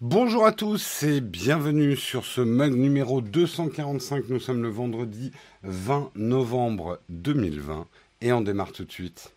Bonjour à tous et bienvenue sur ce mug numéro 245. Nous sommes le vendredi 20 novembre 2020 et on démarre tout de suite.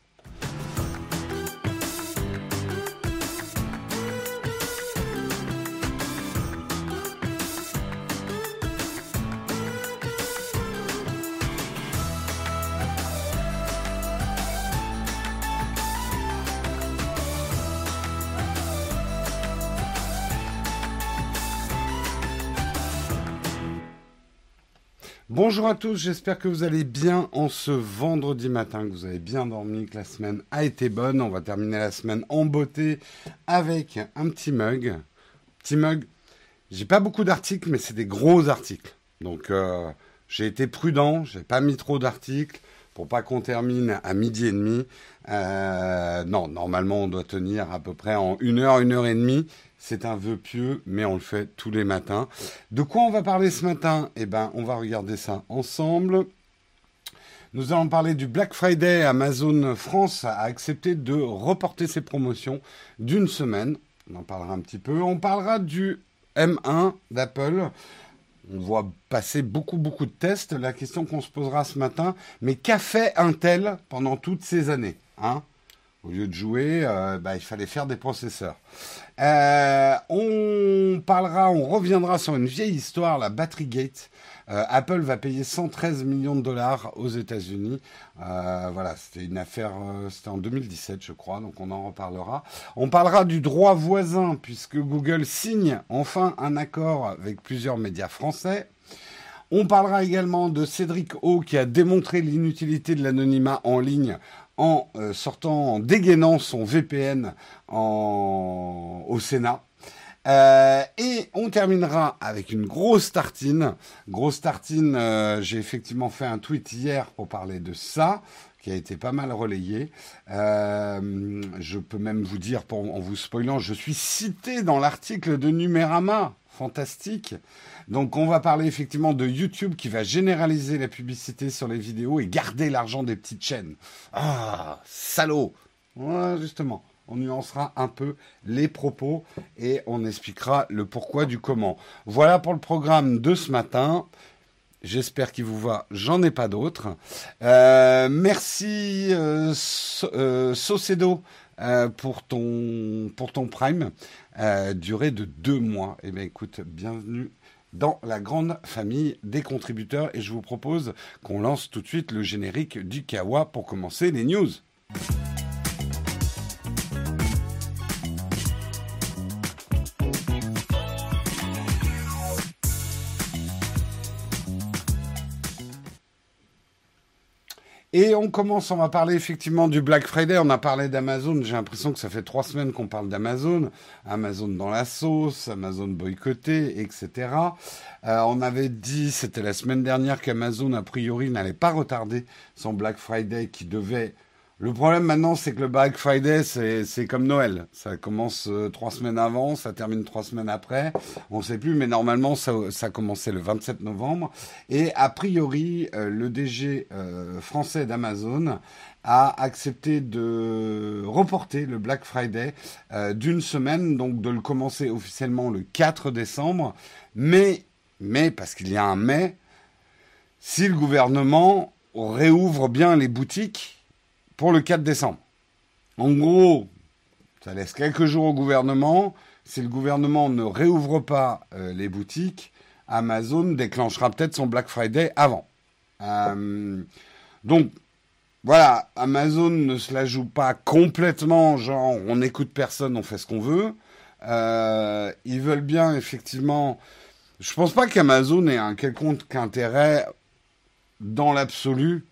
Bonjour à tous, j'espère que vous allez bien en ce vendredi matin, que vous avez bien dormi, que la semaine a été bonne. On va terminer la semaine en beauté avec un petit mug. Petit mug, j'ai pas beaucoup d'articles, mais c'est des gros articles. Donc euh, j'ai été prudent, j'ai pas mis trop d'articles pour pas qu'on termine à midi et demi. Euh, non, normalement on doit tenir à peu près en une heure, une heure et demie. C'est un vœu pieux, mais on le fait tous les matins. De quoi on va parler ce matin? Eh bien, on va regarder ça ensemble. Nous allons parler du Black Friday. Amazon France a accepté de reporter ses promotions d'une semaine. On en parlera un petit peu. On parlera du M1 d'Apple. On voit passer beaucoup, beaucoup de tests. La question qu'on se posera ce matin, mais qu'a fait Intel pendant toutes ces années hein? Au lieu de jouer, euh, bah, il fallait faire des processeurs. Euh, on parlera, on reviendra sur une vieille histoire, la Battery Gate. Euh, Apple va payer 113 millions de dollars aux États-Unis. Euh, voilà, c'était une affaire, c'était en 2017, je crois, donc on en reparlera. On parlera du droit voisin, puisque Google signe enfin un accord avec plusieurs médias français. On parlera également de Cédric O qui a démontré l'inutilité de l'anonymat en ligne en euh, sortant, en dégainant son VPN au Sénat. Euh, et on terminera avec une grosse tartine. Grosse tartine, euh, j'ai effectivement fait un tweet hier pour parler de ça, qui a été pas mal relayé. je peux même vous dire, en vous spoilant, je suis cité dans l'article de Numérama. Fantastique. Donc on va parler effectivement de YouTube qui va généraliser la publicité sur les vidéos et garder l'argent des petites chaînes. Ah, salaud justement. On nuancera un peu les propos et on expliquera le pourquoi du comment. Voilà pour le programme de ce matin. J'espère qu'il vous va. J'en ai pas d'autres. Euh, merci euh, euh euh, pour, ton, pour ton prime, durée de deux mois. Eh bien écoute, bienvenue dans la grande famille des contributeurs et je vous propose qu'on lance tout de suite le générique du Kawa pour commencer les news. Et on commence, on va parler effectivement du Black Friday. On a parlé d'Amazon. J'ai l'impression que ça fait trois semaines qu'on parle d'Amazon. Amazon dans la sauce, Amazon boycotté, etc. Euh, on avait dit, c'était la semaine dernière, qu'Amazon, a priori, n'allait pas retarder son Black Friday qui devait le problème maintenant, c'est que le Black Friday, c'est comme Noël. Ça commence euh, trois semaines avant, ça termine trois semaines après. On ne sait plus, mais normalement, ça, ça commençait le 27 novembre. Et a priori, euh, le DG euh, français d'Amazon a accepté de reporter le Black Friday d'une semaine, donc de le commencer officiellement le 4 décembre. Mais, mais parce qu'il y a un mais, si le gouvernement réouvre bien les boutiques, pour le 4 décembre. En gros, ça laisse quelques jours au gouvernement. Si le gouvernement ne réouvre pas euh, les boutiques, Amazon déclenchera peut-être son Black Friday avant. Euh, donc, voilà, Amazon ne se la joue pas complètement, genre on n'écoute personne, on fait ce qu'on veut. Euh, ils veulent bien, effectivement. Je pense pas qu'Amazon ait un quelconque intérêt dans l'absolu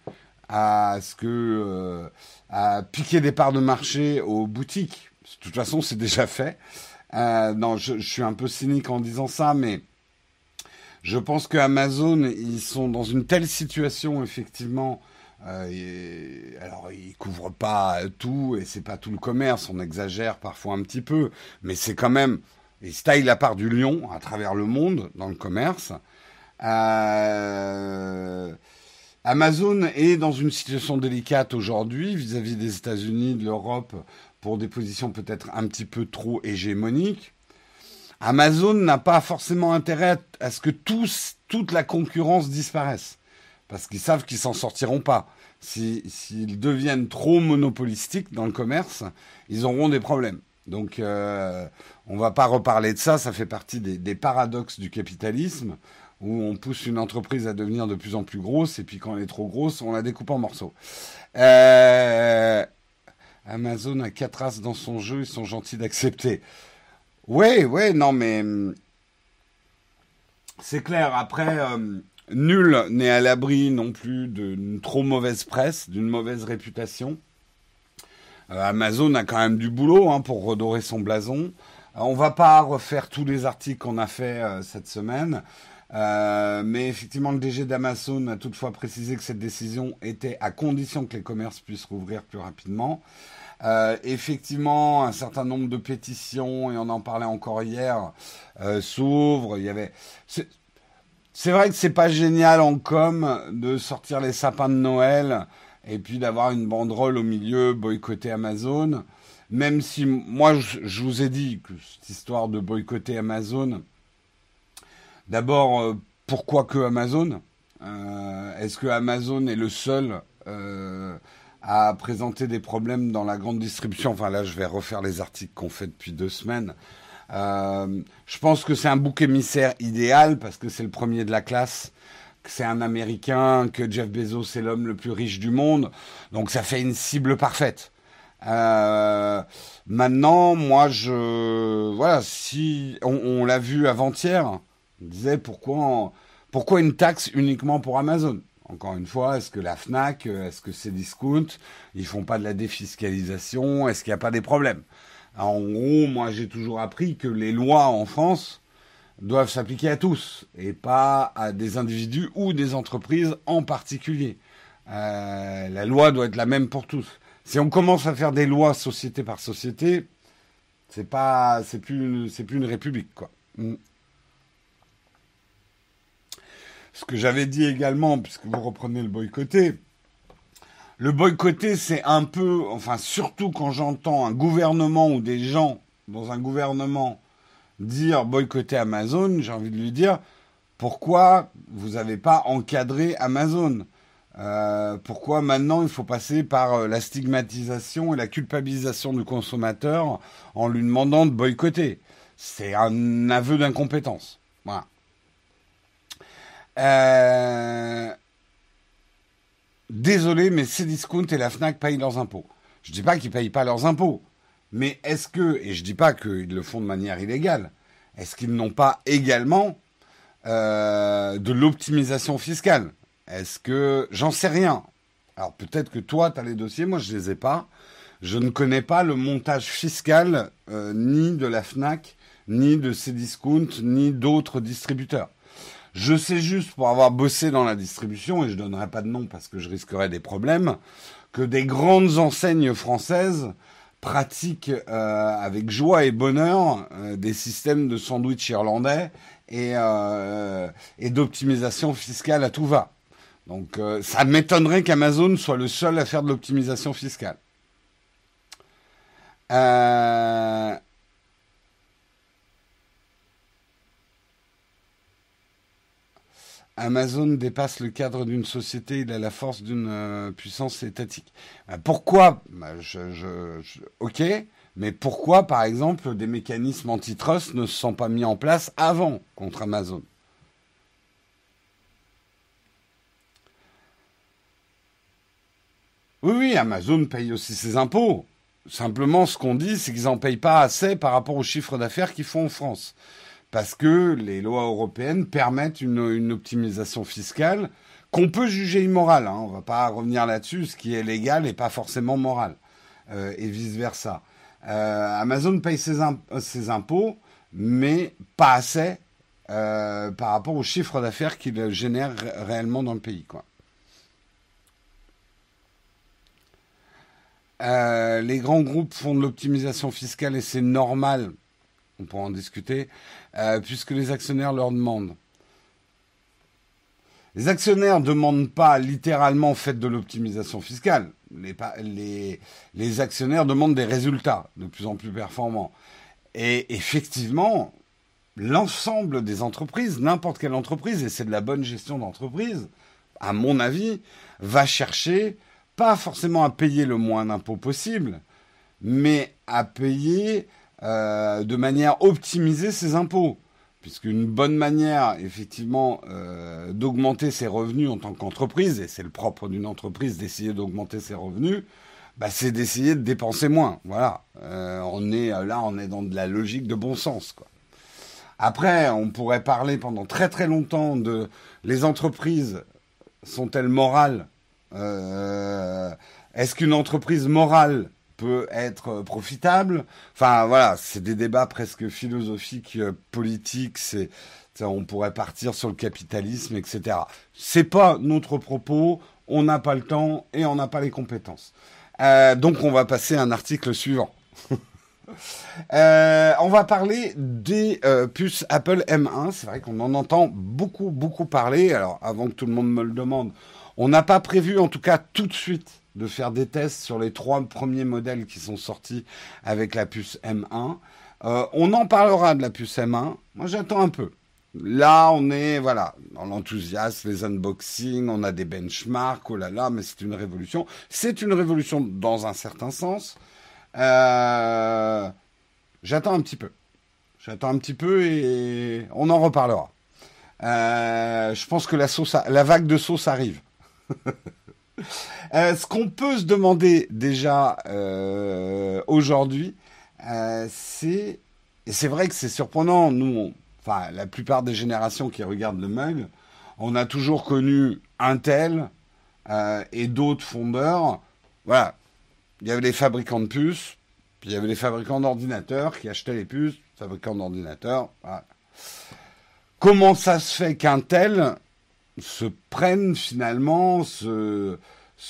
à ce que euh, à piquer des parts de marché aux boutiques. De toute façon, c'est déjà fait. Euh, non, je, je, suis un peu cynique en disant ça, mais je pense que Amazon, ils sont dans une telle situation effectivement. Euh, alors, ils couvrent pas tout et c'est pas tout le commerce. On exagère parfois un petit peu, mais c'est quand même ils taillent la part du lion à travers le monde dans le commerce. Euh, Amazon est dans une situation délicate aujourd'hui vis-à-vis des États-Unis, de l'Europe, pour des positions peut-être un petit peu trop hégémoniques. Amazon n'a pas forcément intérêt à, ce que toute la concurrence disparaisse. Parce qu'ils savent qu'ils s'en sortiront pas. S'ils deviennent trop monopolistiques dans le commerce, ils auront des problèmes. Donc, euh, on va pas reparler de ça. Ça fait partie des, paradoxes du capitalisme où on pousse une entreprise à devenir de plus en plus grosse et puis quand elle est trop grosse, on la découpe en morceaux. Euh, Amazon a quatre races dans son jeu. Ils sont gentils d'accepter. Ouais, ouais, non, mais hum, c'est clair. Après, hum, nul n'est à l'abri non plus d'une trop mauvaise presse, d'une mauvaise réputation. Euh, Amazon a quand même du boulot hein, pour redorer son blason. Euh, on va pas refaire tous les articles qu'on a fait cette semaine. Mais effectivement, le DG d'Amazon a toutefois précisé que cette décision était à condition que les commerces puissent rouvrir plus rapidement. Euh, effectivement, un certain nombre de pétitions, et on en parlait encore hier, euh, s'ouvrent. Il y avait. C'est vrai que c'est pas génial en com de sortir les sapins de Noël et puis d'avoir une banderole au milieu boycotter Amazon. Même si moi je, vous ai dit que cette histoire de boycotter Amazon, d'abord euh, pourquoi que Amazon? Euh, Est-ce que Amazon est le seul euh, à présenter des problèmes dans la grande distribution? Enfin là, je vais refaire les articles qu'on fait depuis deux semaines. Je pense que c'est un bouc émissaire idéal parce que c'est le premier de la classe, que c'est un Américain, que Jeff Bezos est l'homme le plus riche du monde. Donc ça fait une cible parfaite. Maintenant, moi, je voilà, si on l'a vu avant-hier, on disait pourquoi pourquoi une taxe uniquement pour Amazon? Encore une fois, est-ce que la FNAC, euh, est-ce que c'est discount? Ils font pas de la défiscalisation Est-ce qu'il n'y a pas des problèmes? En gros, moi j'ai toujours appris que les lois en France doivent s'appliquer à tous et pas à des individus ou des entreprises en particulier. Euh, la loi doit être la même pour tous. Si on commence à faire des lois société par société, c'est pas, c'est plus, c'est plus une république quoi. Mm. Ce que j'avais dit également, puisque vous reprenez le boycotté, le boycotté, c'est un peu, enfin surtout quand j'entends un gouvernement ou des gens dans un gouvernement dire boycotter Amazon, j'ai envie de lui dire pourquoi vous n'avez pas encadré Amazon? Euh, Pourquoi maintenant il faut passer par euh, la stigmatisation et la culpabilisation du consommateur en lui demandant de boycotter? C'est un aveu d'incompétence. Euh, désolé, mais Cdiscount et la FNAC payent leurs impôts. Je dis pas qu'ils payent pas leurs impôts. Mais est-ce que, et je dis pas qu'ils le font de manière illégale, est-ce qu'ils n'ont pas également euh, de l'optimisation fiscale? Est-ce que, j'en sais rien. Alors peut-être que toi, tu as les dossiers, moi je les ai pas. Je ne connais pas le montage fiscal euh, ni de la FNAC, ni de Cdiscount, ni d'autres distributeurs. Je sais juste, pour avoir bossé dans la distribution, et je donnerai pas de nom parce que je risquerais des problèmes, que des grandes enseignes françaises pratiquent euh, avec joie et bonheur euh, des systèmes de sandwich irlandais et, euh, et d'optimisation fiscale à tout va. Donc ça m'étonnerait qu'Amazon soit le seul à faire de l'optimisation fiscale. Euh, Amazon dépasse le cadre d'une société, il a la force d'une euh, puissance étatique. Euh, pourquoi? Bah, Ok, mais pourquoi, par exemple, des mécanismes antitrust ne se sont pas mis en place avant contre Amazon? Oui, oui, Amazon paye aussi ses impôts. Simplement, ce qu'on dit, c'est qu'ils n'en payent pas assez par rapport au chiffre d'affaires qu'ils font en France parce que les lois européennes permettent une, optimisation fiscale qu'on peut juger immorale. Hein. On ne va pas revenir là-dessus. Ce qui est légal n'est pas forcément moral, euh, et vice-versa. Euh, Amazon paye ses, impôts, mais pas assez euh, par rapport au chiffre d'affaires qu'il génère réellement dans le pays. Les grands groupes font de l'optimisation fiscale et c'est normal on pourra en discuter, euh, puisque les actionnaires leur demandent. Les actionnaires ne demandent pas littéralement faites de l'optimisation fiscale. Les, actionnaires demandent des résultats de plus en plus performants. Et effectivement, l'ensemble des entreprises, n'importe quelle entreprise, et c'est de la bonne gestion d'entreprise, à mon avis, va chercher pas forcément à payer le moins d'impôts possible, mais à payer euh, de manière optimisée ses impôts. Puisqu'une bonne manière, effectivement, euh, d'augmenter ses revenus en tant qu'entreprise, et c'est le propre d'une entreprise d'essayer d'augmenter ses revenus, bah, c'est d'essayer de dépenser moins. Voilà. Euh, on est là, on est dans de la logique de bon sens. Après, on pourrait parler pendant très très longtemps de les entreprises sont-elles morales? Est-ce qu'une entreprise morale peut être profitable Enfin voilà, c'est des débats presque philosophiques, euh, politiques. On pourrait partir sur le capitalisme, etc. C'est pas notre propos. On n'a pas le temps et on n'a pas les compétences. Euh, donc on va passer à un article suivant. Euh, on va parler des euh, puces Apple M1. C'est vrai qu'on en entend beaucoup, beaucoup parler. Alors, avant que tout le monde me le demande, on n'a pas prévu, en tout cas tout de suite, de faire des tests sur les trois premiers modèles qui sont sortis avec la puce M1. Euh, on en parlera de la puce M1. Moi, j'attends un peu. Là, on est, voilà, dans l'enthousiasme, les unboxings, on a des benchmarks, oh là là, mais c'est une révolution. C'est une révolution dans un certain sens. Euh, j'attends un petit peu. J'attends un petit peu et on en reparlera. Euh, je pense que la, sauce, la vague de sauce arrive. Euh, ce qu'on peut se demander déjà aujourd'hui, c'est et c'est vrai que c'est surprenant. Nous, enfin la plupart des générations qui regardent le mug, on a toujours connu Intel et d'autres fondeurs. Voilà, il y avait les fabricants de puces, puis il y avait les fabricants d'ordinateurs qui achetaient les puces, fabricants d'ordinateurs. Comment ça se fait qu'un tel se prenne finalement ce,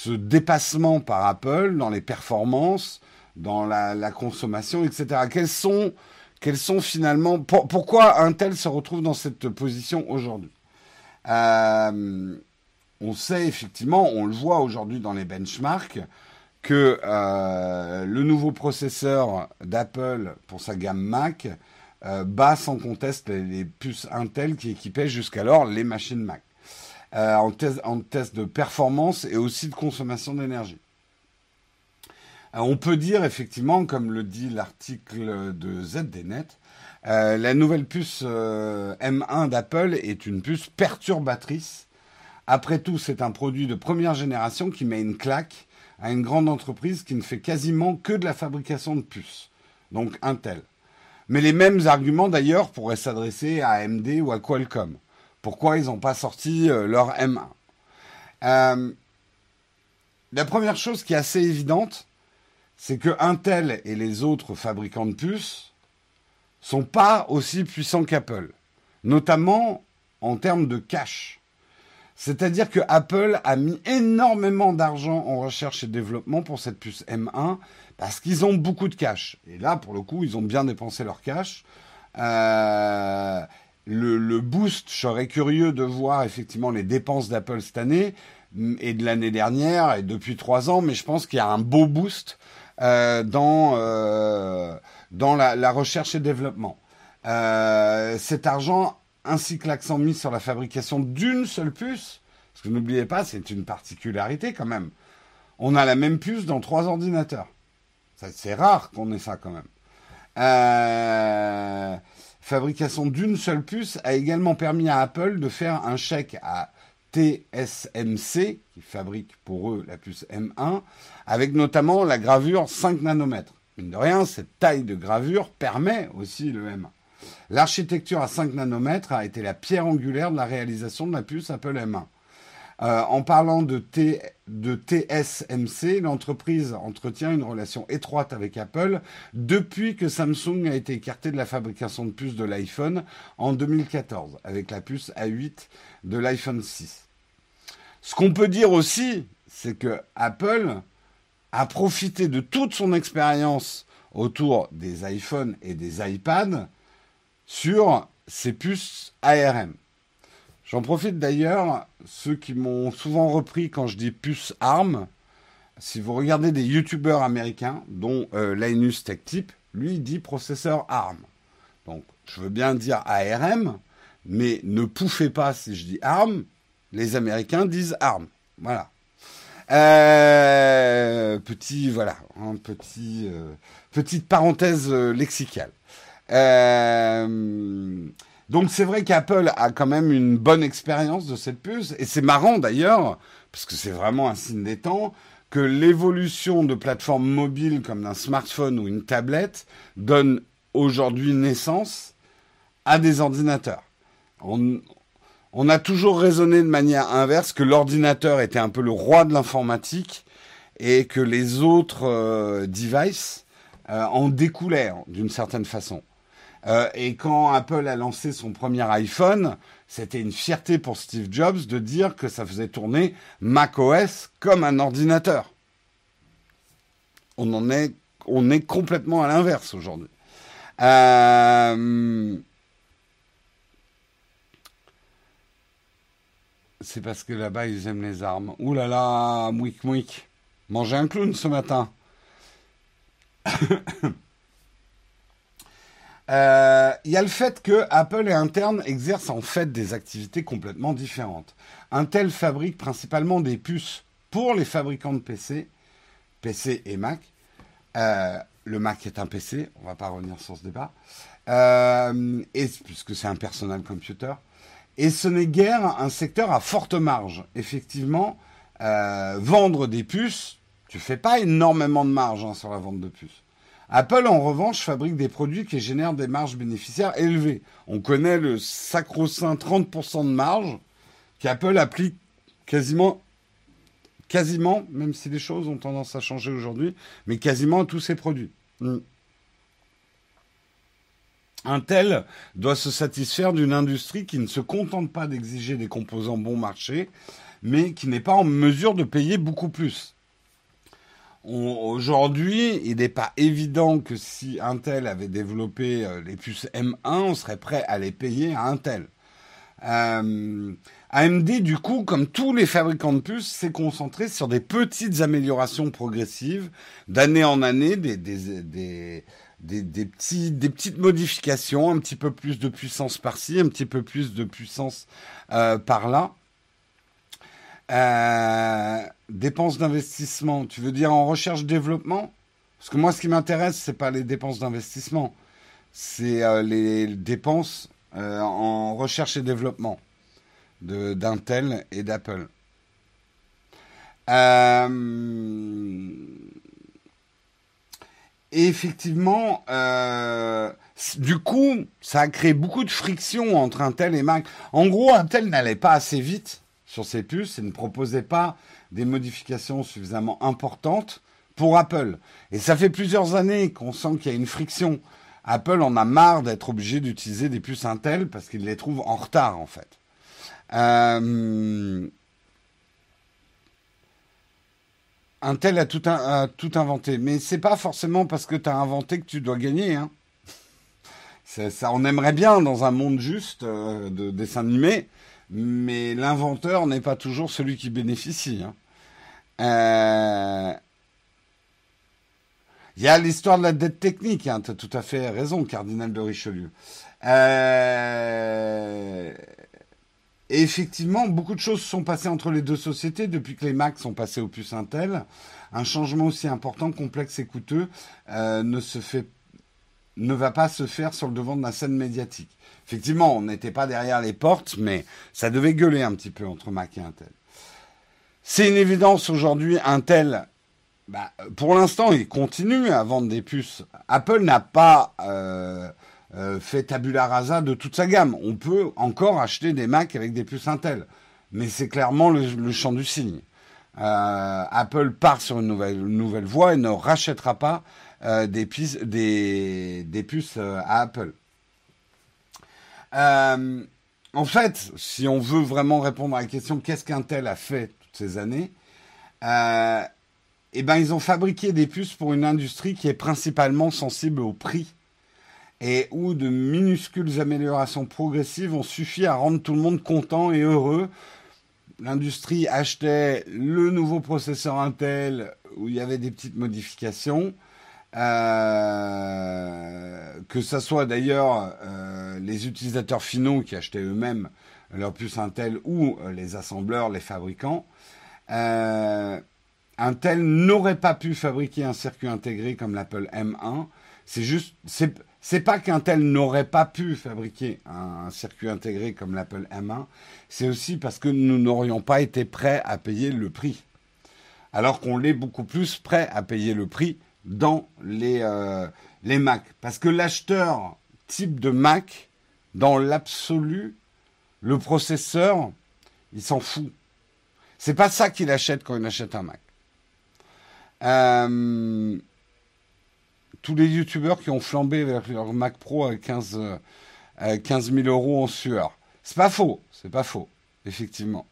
dépassement par Apple dans les performances, dans la, consommation, etc. Quels sont, quels sont finalement pourquoi un tel se retrouve dans cette position aujourd'hui? Euh, On sait effectivement, on le voit aujourd'hui dans les benchmarks, que euh, le nouveau processeur d'Apple pour sa gamme Mac euh, bat sans conteste les, puces Intel qui équipaient jusqu'alors les machines Mac. Euh, en, test, de performance et aussi de consommation d'énergie. on peut dire effectivement, comme le dit l'article de ZDNet, la nouvelle puce M1 d'Apple est une puce perturbatrice. Après tout, c'est un produit de première génération qui met une claque à une grande entreprise qui ne fait quasiment que de la fabrication de puces, donc Intel. Mais les mêmes arguments d'ailleurs pourraient s'adresser à AMD ou à Qualcomm. Pourquoi ils n'ont pas sorti euh, leur M1 euh, La première chose qui est assez évidente, c'est que Intel et les autres fabricants de puces sont pas aussi puissants qu'Apple, notamment en termes de cash. C'est-à-dire que Apple a mis énormément d'argent en recherche et développement pour cette puce M1 parce qu'ils ont beaucoup de cash. Et là, pour le coup, ils ont bien dépensé leur cash. Euh, le, boost, je serais curieux de voir effectivement les dépenses d'Apple cette année et de l'année dernière et depuis trois ans, mais je pense qu'il y a un beau boost euh, dans, euh, dans la, recherche et développement. cet argent ainsi que l'accent mis sur la fabrication d'une seule puce, parce que n'oubliez pas, c'est une particularité quand même. On a la même puce dans trois ordinateurs. C'est rare qu'on ait ça quand même. Fabrication d'une seule puce a également permis à Apple de faire un chèque à TSMC, qui fabrique pour eux la puce M1, avec notamment la gravure 5 nanomètres. Mine de rien, cette taille de gravure permet aussi le M1. L'architecture à 5 nanomètres a été la pierre angulaire de la réalisation de la puce Apple M1. Euh, en parlant de, TSMC, l'entreprise entretient une relation étroite avec Apple depuis que Samsung a été écarté de la fabrication de puces de l'iPhone en 2014 avec la puce A8 de l'iPhone 6. Ce qu'on peut dire aussi, c'est que Apple a profité de toute son expérience autour des iPhones et des iPads sur ces puces ARM. J'en profite d'ailleurs, ceux qui m'ont souvent repris quand je dis puce ARM, si vous regardez des youtubeurs américains, dont euh, Linus Tech Tip, lui dit processeur ARM. Donc, je veux bien dire ARM, mais ne pouffez pas si je dis arme. Les Américains disent arme. Voilà. Euh, petit, voilà, petit, euh, petite parenthèse lexicale. Donc c'est vrai qu'Apple a quand même une bonne expérience de cette puce, et c'est marrant d'ailleurs, parce que c'est vraiment un signe des temps, que l'évolution de plateformes mobiles comme d'un smartphone ou une tablette donne aujourd'hui naissance à des ordinateurs. On, a toujours raisonné de manière inverse que l'ordinateur était un peu le roi de l'informatique et que les autres euh, devices euh, en découlaient d'une certaine façon. Euh, et quand Apple a lancé son premier iPhone, c'était une fierté pour Steve Jobs de dire que ça faisait tourner macOS comme un ordinateur. On en est, on est complètement à l'inverse aujourd'hui. Euh, c'est parce que là-bas, ils aiment les armes. Ouh là là, mouik mouik. Manger un clown ce matin. Euh, il y a le fait que Apple et Interne exercent en fait des activités complètement différentes. Intel fabrique principalement des puces pour les fabricants de PC, PC et Mac. Euh, le Mac est un PC, on va pas revenir sur ce débat, euh, et, puisque c'est un personal computer. Et ce n'est guère un secteur à forte marge. Effectivement, vendre des puces, tu fais pas énormément de marge hein, sur la vente de puces. Apple, en revanche, fabrique des produits qui génèrent des marges bénéficiaires élevées. On connaît le sacro-saint 30% de marge qu'Apple applique quasiment, quasiment, même si les choses ont tendance à changer aujourd'hui, mais quasiment à tous ses produits. Hmm. Intel doit se satisfaire d'une industrie qui ne se contente pas d'exiger des composants bon marché, mais qui n'est pas en mesure de payer beaucoup plus. Aujourd'hui, il n'est pas évident que si Intel avait développé euh, les puces M1, on serait prêt à les payer à Intel. Euh, AMD, du coup, comme tous les fabricants de puces, s'est concentré sur des petites améliorations progressives, d'année en année, des, petites modifications, un petit peu plus de puissance par-ci, un petit peu plus de puissance euh, par-là. Euh, dépenses d'investissement, tu veux dire en recherche-développement Parce que moi, ce qui m'intéresse, c'est pas les dépenses d'investissement, c'est euh, les dépenses en recherche et développement d'Intel et d'Apple. Euh, et effectivement, euh, du coup, ça a créé beaucoup de friction entre Intel et Mac. En gros, Intel n'allait pas assez vite sur ses puces et ne proposait pas des modifications suffisamment importantes pour Apple. Et ça fait plusieurs années qu'on sent qu'il y a une friction. Apple en a marre d'être obligé d'utiliser des puces Intel parce qu'il les trouve en retard en fait. Euh, Intel a tout, tout inventé. Mais c'est pas forcément parce que tu as inventé que tu dois gagner. Hein. Ça, on aimerait bien dans un monde juste euh, de dessin animé, mais l'inventeur n'est pas toujours celui qui bénéficie. Hein. Euh, il y a l'histoire de la dette technique, hein, tu as tout à fait raison, cardinal de Richelieu. Euh, effectivement, beaucoup de choses sont passées entre les deux sociétés depuis que les Macs sont passés aux puces Intel. Un changement aussi important, complexe et coûteux euh, ne se fait ne va pas se faire sur le devant de la scène médiatique. Effectivement, on n'était pas derrière les portes, mais ça devait gueuler un petit peu entre Mac et Intel. C'est une évidence aujourd'hui, Intel, bah, pour l'instant, il continue à vendre des puces. Apple n'a pas euh, euh, fait tabula rasa de toute sa gamme. On peut encore acheter des Macs avec des puces Intel, mais c'est clairement le, champ du signe. Euh, Apple part sur une nouvelle, voie et ne rachètera pas des, des puces à Apple. En fait, si on veut vraiment répondre à la question qu'est-ce qu'Intel a fait toutes ces années, eh ben ils ont fabriqué des puces pour une industrie qui est principalement sensible au prix et où de minuscules améliorations progressives ont suffi à rendre tout le monde content et heureux. L'industrie achetait le nouveau processeur Intel où il y avait des petites modifications. Euh, que ce soit d'ailleurs euh, les utilisateurs finaux qui achetaient eux-mêmes leur puce Intel ou euh, les assembleurs, les fabricants, Intel n'aurait pas pu fabriquer un circuit intégré comme l'Apple M1. C'est juste, c'est pas qu'Intel n'aurait pas pu fabriquer un, circuit intégré comme l'Apple M1, c'est aussi parce que nous n'aurions pas été prêts à payer le prix. Alors qu'on l'est beaucoup plus prêt à payer le prix dans les, euh, les Mac. Parce que l'acheteur type de Mac, dans l'absolu, le processeur, il s'en fout. C'est pas ça qu'il achète quand il achète un Mac. Euh, tous les youtubeurs qui ont flambé vers leur Mac Pro à 15, 15 000 euros en sueur. C'est pas faux, c'est pas faux, effectivement.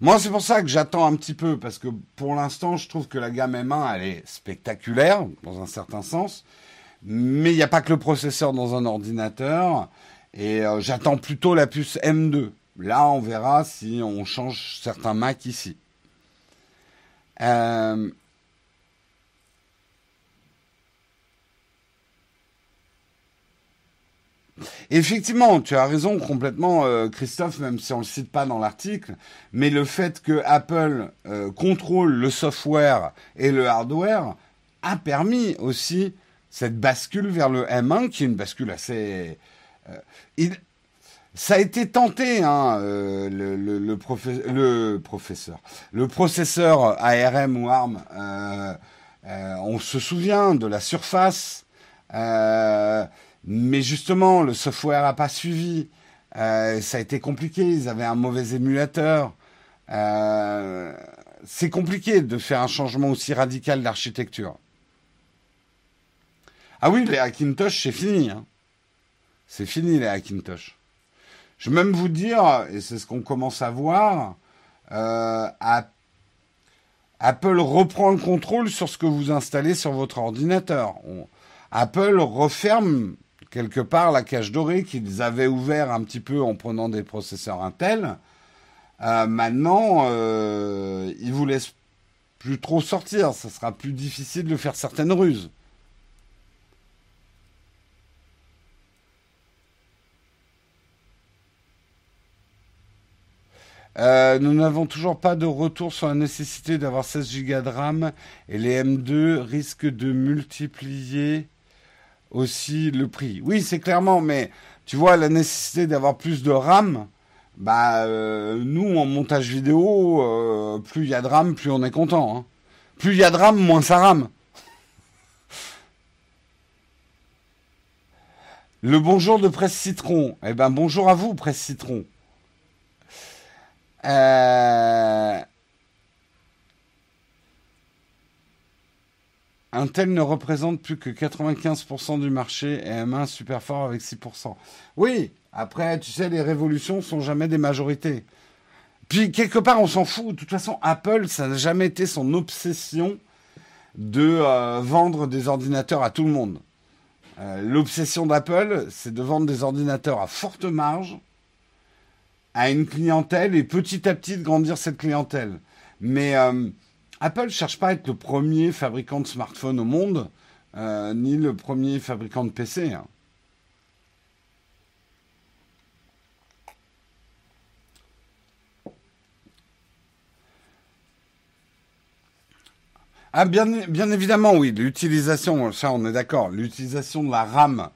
Moi, c'est pour ça que j'attends un petit peu, parce que pour l'instant, je trouve que la gamme M1, elle est spectaculaire, dans un certain sens, mais il n'y a pas que le processeur dans un ordinateur, et euh, j'attends plutôt la puce M2. Là, on verra si on change certains Mac ici. Euh, Effectivement, tu as raison complètement, euh, Christophe, même si on ne le cite pas dans l'article, mais le fait que Apple euh, contrôle le software et le hardware a permis aussi cette bascule vers le M1, qui est une bascule assez... Euh, ça a été tenté, hein, le, professeur, le processeur ARM ou ARM. on se souvient de la surface. Mais justement, le software n'a pas suivi. Euh, ça a été compliqué. Ils avaient un mauvais émulateur. Euh, c'est compliqué de faire un changement aussi radical d'architecture. Ah oui, les Hackintosh, c'est fini. Hein. C'est fini les Hackintosh. Je vais même vous dire, et c'est ce qu'on commence à voir, euh, Apple reprend le contrôle sur ce que vous installez sur votre ordinateur. Apple referme quelque part la cage dorée qu'ils avaient ouvert un petit peu en prenant des processeurs Intel. Euh, maintenant, euh, ils vous laissent plus trop sortir. Ça sera plus difficile de faire certaines ruses. Euh, nous n'avons toujours pas de retour sur la nécessité d'avoir 16 Go de RAM et les M2 risquent de multiplier aussi le prix. Oui, c'est clairement, mais tu vois, la nécessité d'avoir plus de RAM, bah, euh, nous, en montage vidéo, euh, plus il y a de RAM, plus on est content. Hein. Plus il y a de RAM, moins ça rame. Le bonjour de Presse Citron. Eh ben, bonjour à vous, Presse Citron. Euh... Intel ne représente plus que 95% du marché et M1 super fort avec 6%. Oui, après, tu sais, les révolutions sont jamais des majorités. Puis, quelque part, on s'en fout. De toute façon, Apple, ça n'a jamais été son obsession de euh, vendre des ordinateurs à tout le monde. Euh, l'obsession d'Apple, c'est de vendre des ordinateurs à forte marge à une clientèle et petit à petit de grandir cette clientèle. Mais euh, Apple ne cherche pas à être le premier fabricant de smartphones au monde, euh, ni le premier fabricant de PC. Hein. Ah, bien, évidemment, oui. L'utilisation, ça on est d'accord, l'utilisation de la RAM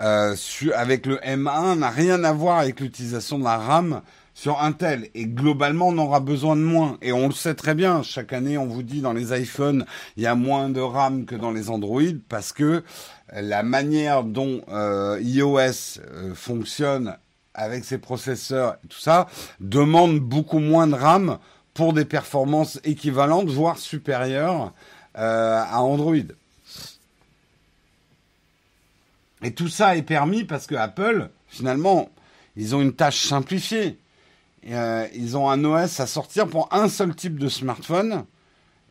euh, avec le M1 n'a rien à voir avec l'utilisation de la RAM sur Intel. Et globalement, on aura besoin de moins. Et on le sait très bien. Chaque année, on vous dit dans les iPhones, il y a moins de RAM que dans les Android parce que la manière dont euh, iOS euh, fonctionne avec ses processeurs et tout ça demande beaucoup moins de RAM pour des performances équivalentes, voire supérieures euh, à Android. Et tout ça est permis parce que Apple, finalement, ils ont une tâche simplifiée. Euh, ils ont un OS à sortir pour un seul type de smartphone,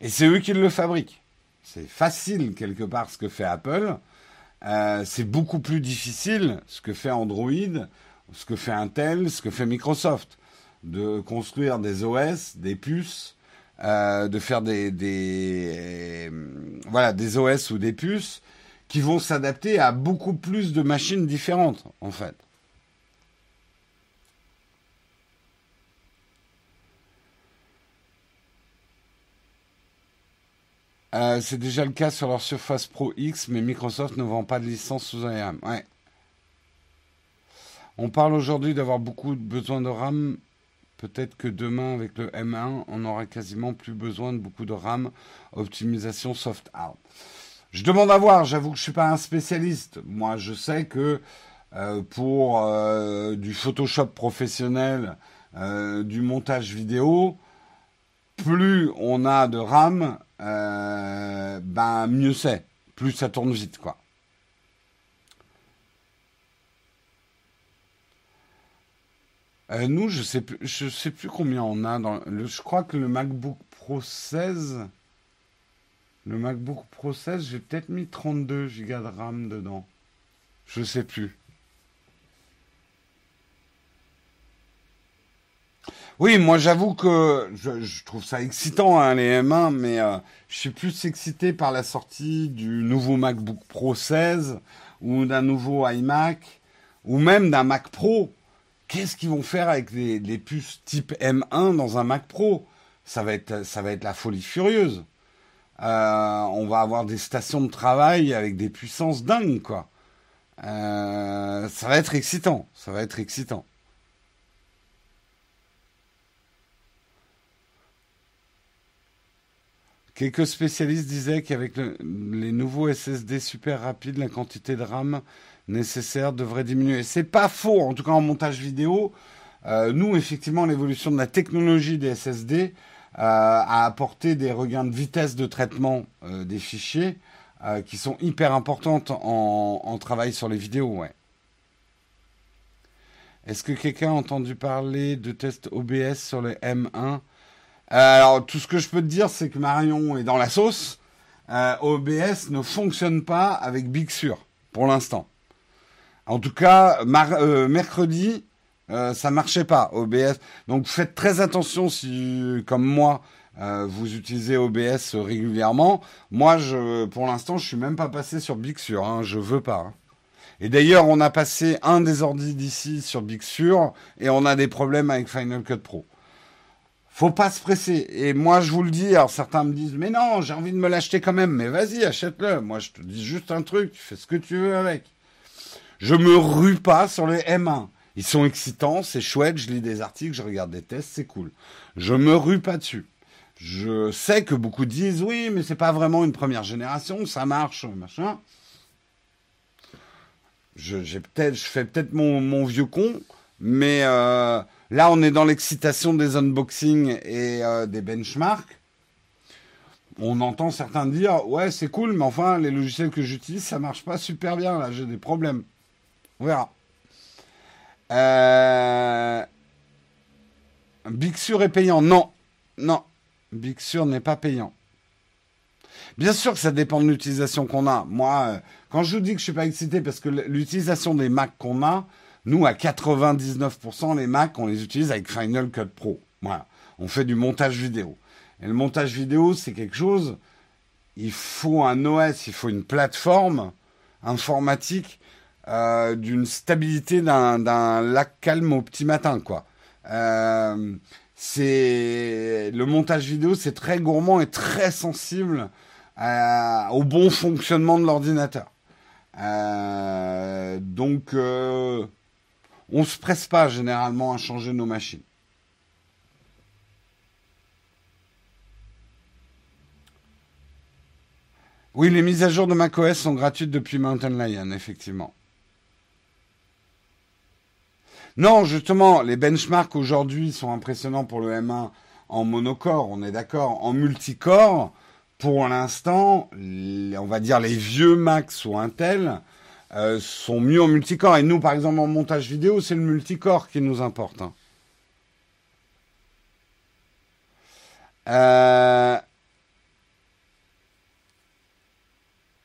et c'est eux qui le fabriquent. C'est facile quelque part ce que fait Apple. Euh, c'est beaucoup plus difficile ce que fait Android, ce que fait Intel, ce que fait Microsoft, de construire des OS, des puces euh, de faire des, des, voilà, des OS ou des puces qui vont s'adapter à beaucoup plus de machines différentes, en fait. Euh, c'est déjà le cas sur leur Surface Pro X, mais Microsoft ne vend pas de licence sous. Ouais. On parle aujourd'hui d'avoir beaucoup besoin de RAM. Peut-être que demain, avec le M1, on aura quasiment plus besoin de beaucoup de RAM. Optimisation soft out. Je demande à voir, j'avoue que je ne suis pas un spécialiste. Moi, je sais que euh, pour euh, du Photoshop professionnel, du montage vidéo, plus on a de RAM, euh, ben mieux c'est. Plus ça tourne vite, quoi. Euh, nous, je sais plus, je sais plus combien on a. Je crois que le MacBook Pro 16, le MacBook Pro 16, j'ai peut-être mis 32 Go de RAM dedans. Je sais plus. Oui, moi j'avoue que je, trouve ça excitant hein, les M1, mais euh, je suis plus excité par la sortie du nouveau MacBook Pro 16 ou d'un nouveau iMac ou même d'un Mac Pro. Qu'est-ce qu'ils vont faire avec les, puces type M1 dans un Mac Pro? Ça va, être, la folie furieuse. Euh, on va avoir des stations de travail avec des puissances dingues, quoi. Euh, ça va être excitant, ça va être excitant. Quelques spécialistes disaient qu'avec les nouveaux SSD super rapides, la quantité de RAM nécessaire devrait diminuer. C'est pas faux, en tout cas en montage vidéo. Euh, nous, effectivement, l'évolution de la technologie des SSD euh, a apporté des regains de vitesse de traitement euh, des fichiers qui sont hyper importantes en, travail sur les vidéos. Est-ce que quelqu'un a entendu parler de tests OBS sur le M1 euh, alors, tout ce que je peux te dire, c'est que Marion est dans la sauce. Euh, OBS ne fonctionne pas avec Big Sur, pour l'instant. En tout cas, euh, mercredi, ça marchait pas, OBS. Donc, faites très attention si, comme moi, vous utilisez OBS régulièrement. Moi, pour l'instant, je suis même pas passé sur Big Sur. Hein, je veux pas. Hein. Et d'ailleurs, on a passé un des ordi d'ici sur Big Sur et on a des problèmes avec Final Cut Pro faut pas se presser. Et moi, je vous le dis, alors certains me disent, mais non, j'ai envie de me l'acheter quand même. Mais vas-y, achète-le. Moi, je te dis juste un truc, fais ce que tu veux avec. Je me rue pas sur les M1. Ils sont excitants, c'est chouette, je lis des articles, je regarde des tests, c'est cool. Je me rue pas dessus. Je sais que beaucoup disent, oui, mais c'est pas vraiment une première génération, ça marche, machin. Je, fais peut-être mon, mon vieux con, mais euh, Là, on est dans l'excitation des unboxings et euh, des benchmarks. On entend certains dire ouais c'est cool, mais enfin les logiciels que j'utilise ça marche pas super bien. Là, j'ai des problèmes. On verra. Euh... Big Sur est payant Non, non, Big Sur n'est pas payant. Bien sûr que ça dépend de l'utilisation qu'on a. Moi, euh, quand je vous dis que je suis pas excité parce que l'utilisation des Macs qu'on a, nous, à 99%, les Macs, on les utilise avec Final Cut Pro. Voilà. On fait du montage vidéo. Et le montage vidéo, c'est quelque chose, il faut un OS, il faut une plateforme informatique euh, d'une stabilité d'un lac calme au petit matin, quoi. Euh, c'est le montage vidéo, c'est très gourmand et très sensible euh, au bon fonctionnement de l'ordinateur. donc on se presse pas généralement à changer nos machines. Oui, les mises à jour de macOS sont gratuites depuis Mountain Lion, effectivement. Non, justement, les benchmarks aujourd'hui sont impressionnants pour le M1 en monocore, on est d'accord. En multicore, pour l'instant, on va dire les vieux Macs ou Intel euh, sont mieux en multicore. Et nous, par exemple, en montage vidéo, c'est le multicore qui nous importe. Hein. Euh...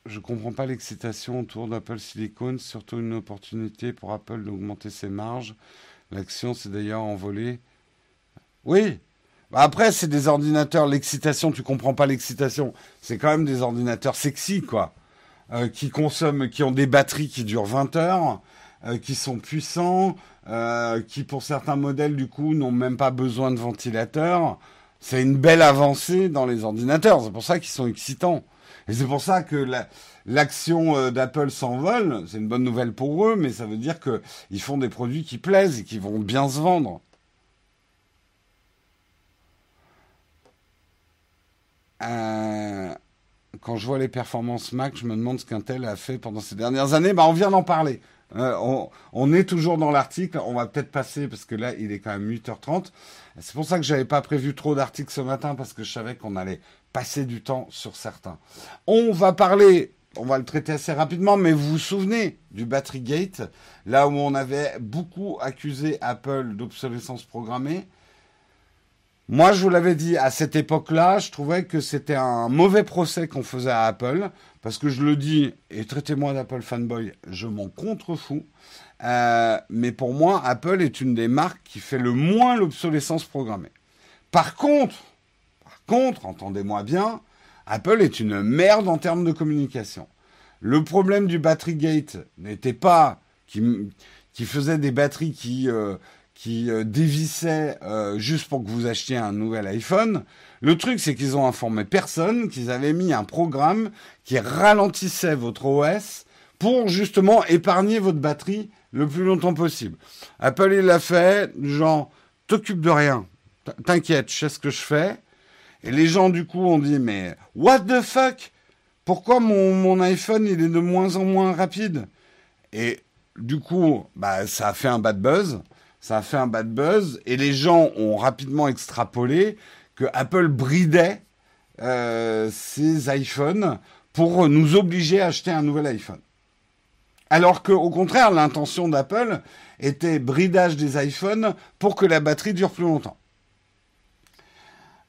Je comprends pas l'excitation autour d'Apple Silicon, surtout une opportunité pour Apple d'augmenter ses marges. L'action s'est d'ailleurs envolée. Oui, Bah, après, c'est des ordinateurs, l'excitation, tu comprends pas l'excitation. C'est quand même des ordinateurs sexy, quoi. Euh, qui consomment, qui ont des batteries qui durent 20 heures, euh, qui sont puissants, euh, qui pour certains modèles, du coup, n'ont même pas besoin de ventilateur. C'est une belle avancée dans les ordinateurs. C'est pour ça qu'ils sont excitants. Et c'est pour ça que l'action d'Apple s'envole. C'est une bonne nouvelle pour eux, mais ça veut dire qu'ils font des produits qui plaisent et qui vont bien se vendre. Euh, quand je vois les performances Mac, je me demande ce qu'Intel a fait pendant ces dernières années. Bah, on vient d'en parler. Euh, on, est toujours dans l'article. On va peut-être passer parce que là, il est quand même 8h30. C'est pour ça que j'avais pas prévu trop d'articles ce matin parce que je savais qu'on allait passer du temps sur certains. On va parler, on va le traiter assez rapidement, mais vous vous souvenez du Battery Gate, là où on avait beaucoup accusé Apple d'obsolescence programmée? Moi, je vous l'avais dit, à cette époque-là, je trouvais que c'était un mauvais procès qu'on faisait à Apple, parce que je le dis, et traitez-moi d'Apple fanboy, je m'en contrefous. Euh, mais pour moi, Apple est une des marques qui fait le moins l'obsolescence programmée. Par contre, par contre, entendez-moi bien, Apple est une merde en termes de communication. Le problème du battery gate n'était pas qui, qui faisait des batteries qui euh, qui euh, dévissaient euh, juste pour que vous achetiez un nouvel iPhone. Le truc, c'est qu'ils ont informé personne qu'ils avaient mis un programme qui ralentissait votre OS pour justement épargner votre batterie le plus longtemps possible. Apple, il l'a fait, genre, t'occupe de rien, t'inquiète, je sais ce que je fais. Et les gens, du coup, ont dit, mais what the fuck? Pourquoi mon, mon iPhone, il est de moins en moins rapide? Et du coup, bah, ça a fait un bad buzz ça a fait un bad buzz et les gens ont rapidement extrapolé que Apple bridait euh, ses iPhones pour nous obliger à acheter un nouvel iPhone. Alors qu'au contraire, l'intention d'Apple était bridage des iPhones pour que la batterie dure plus longtemps.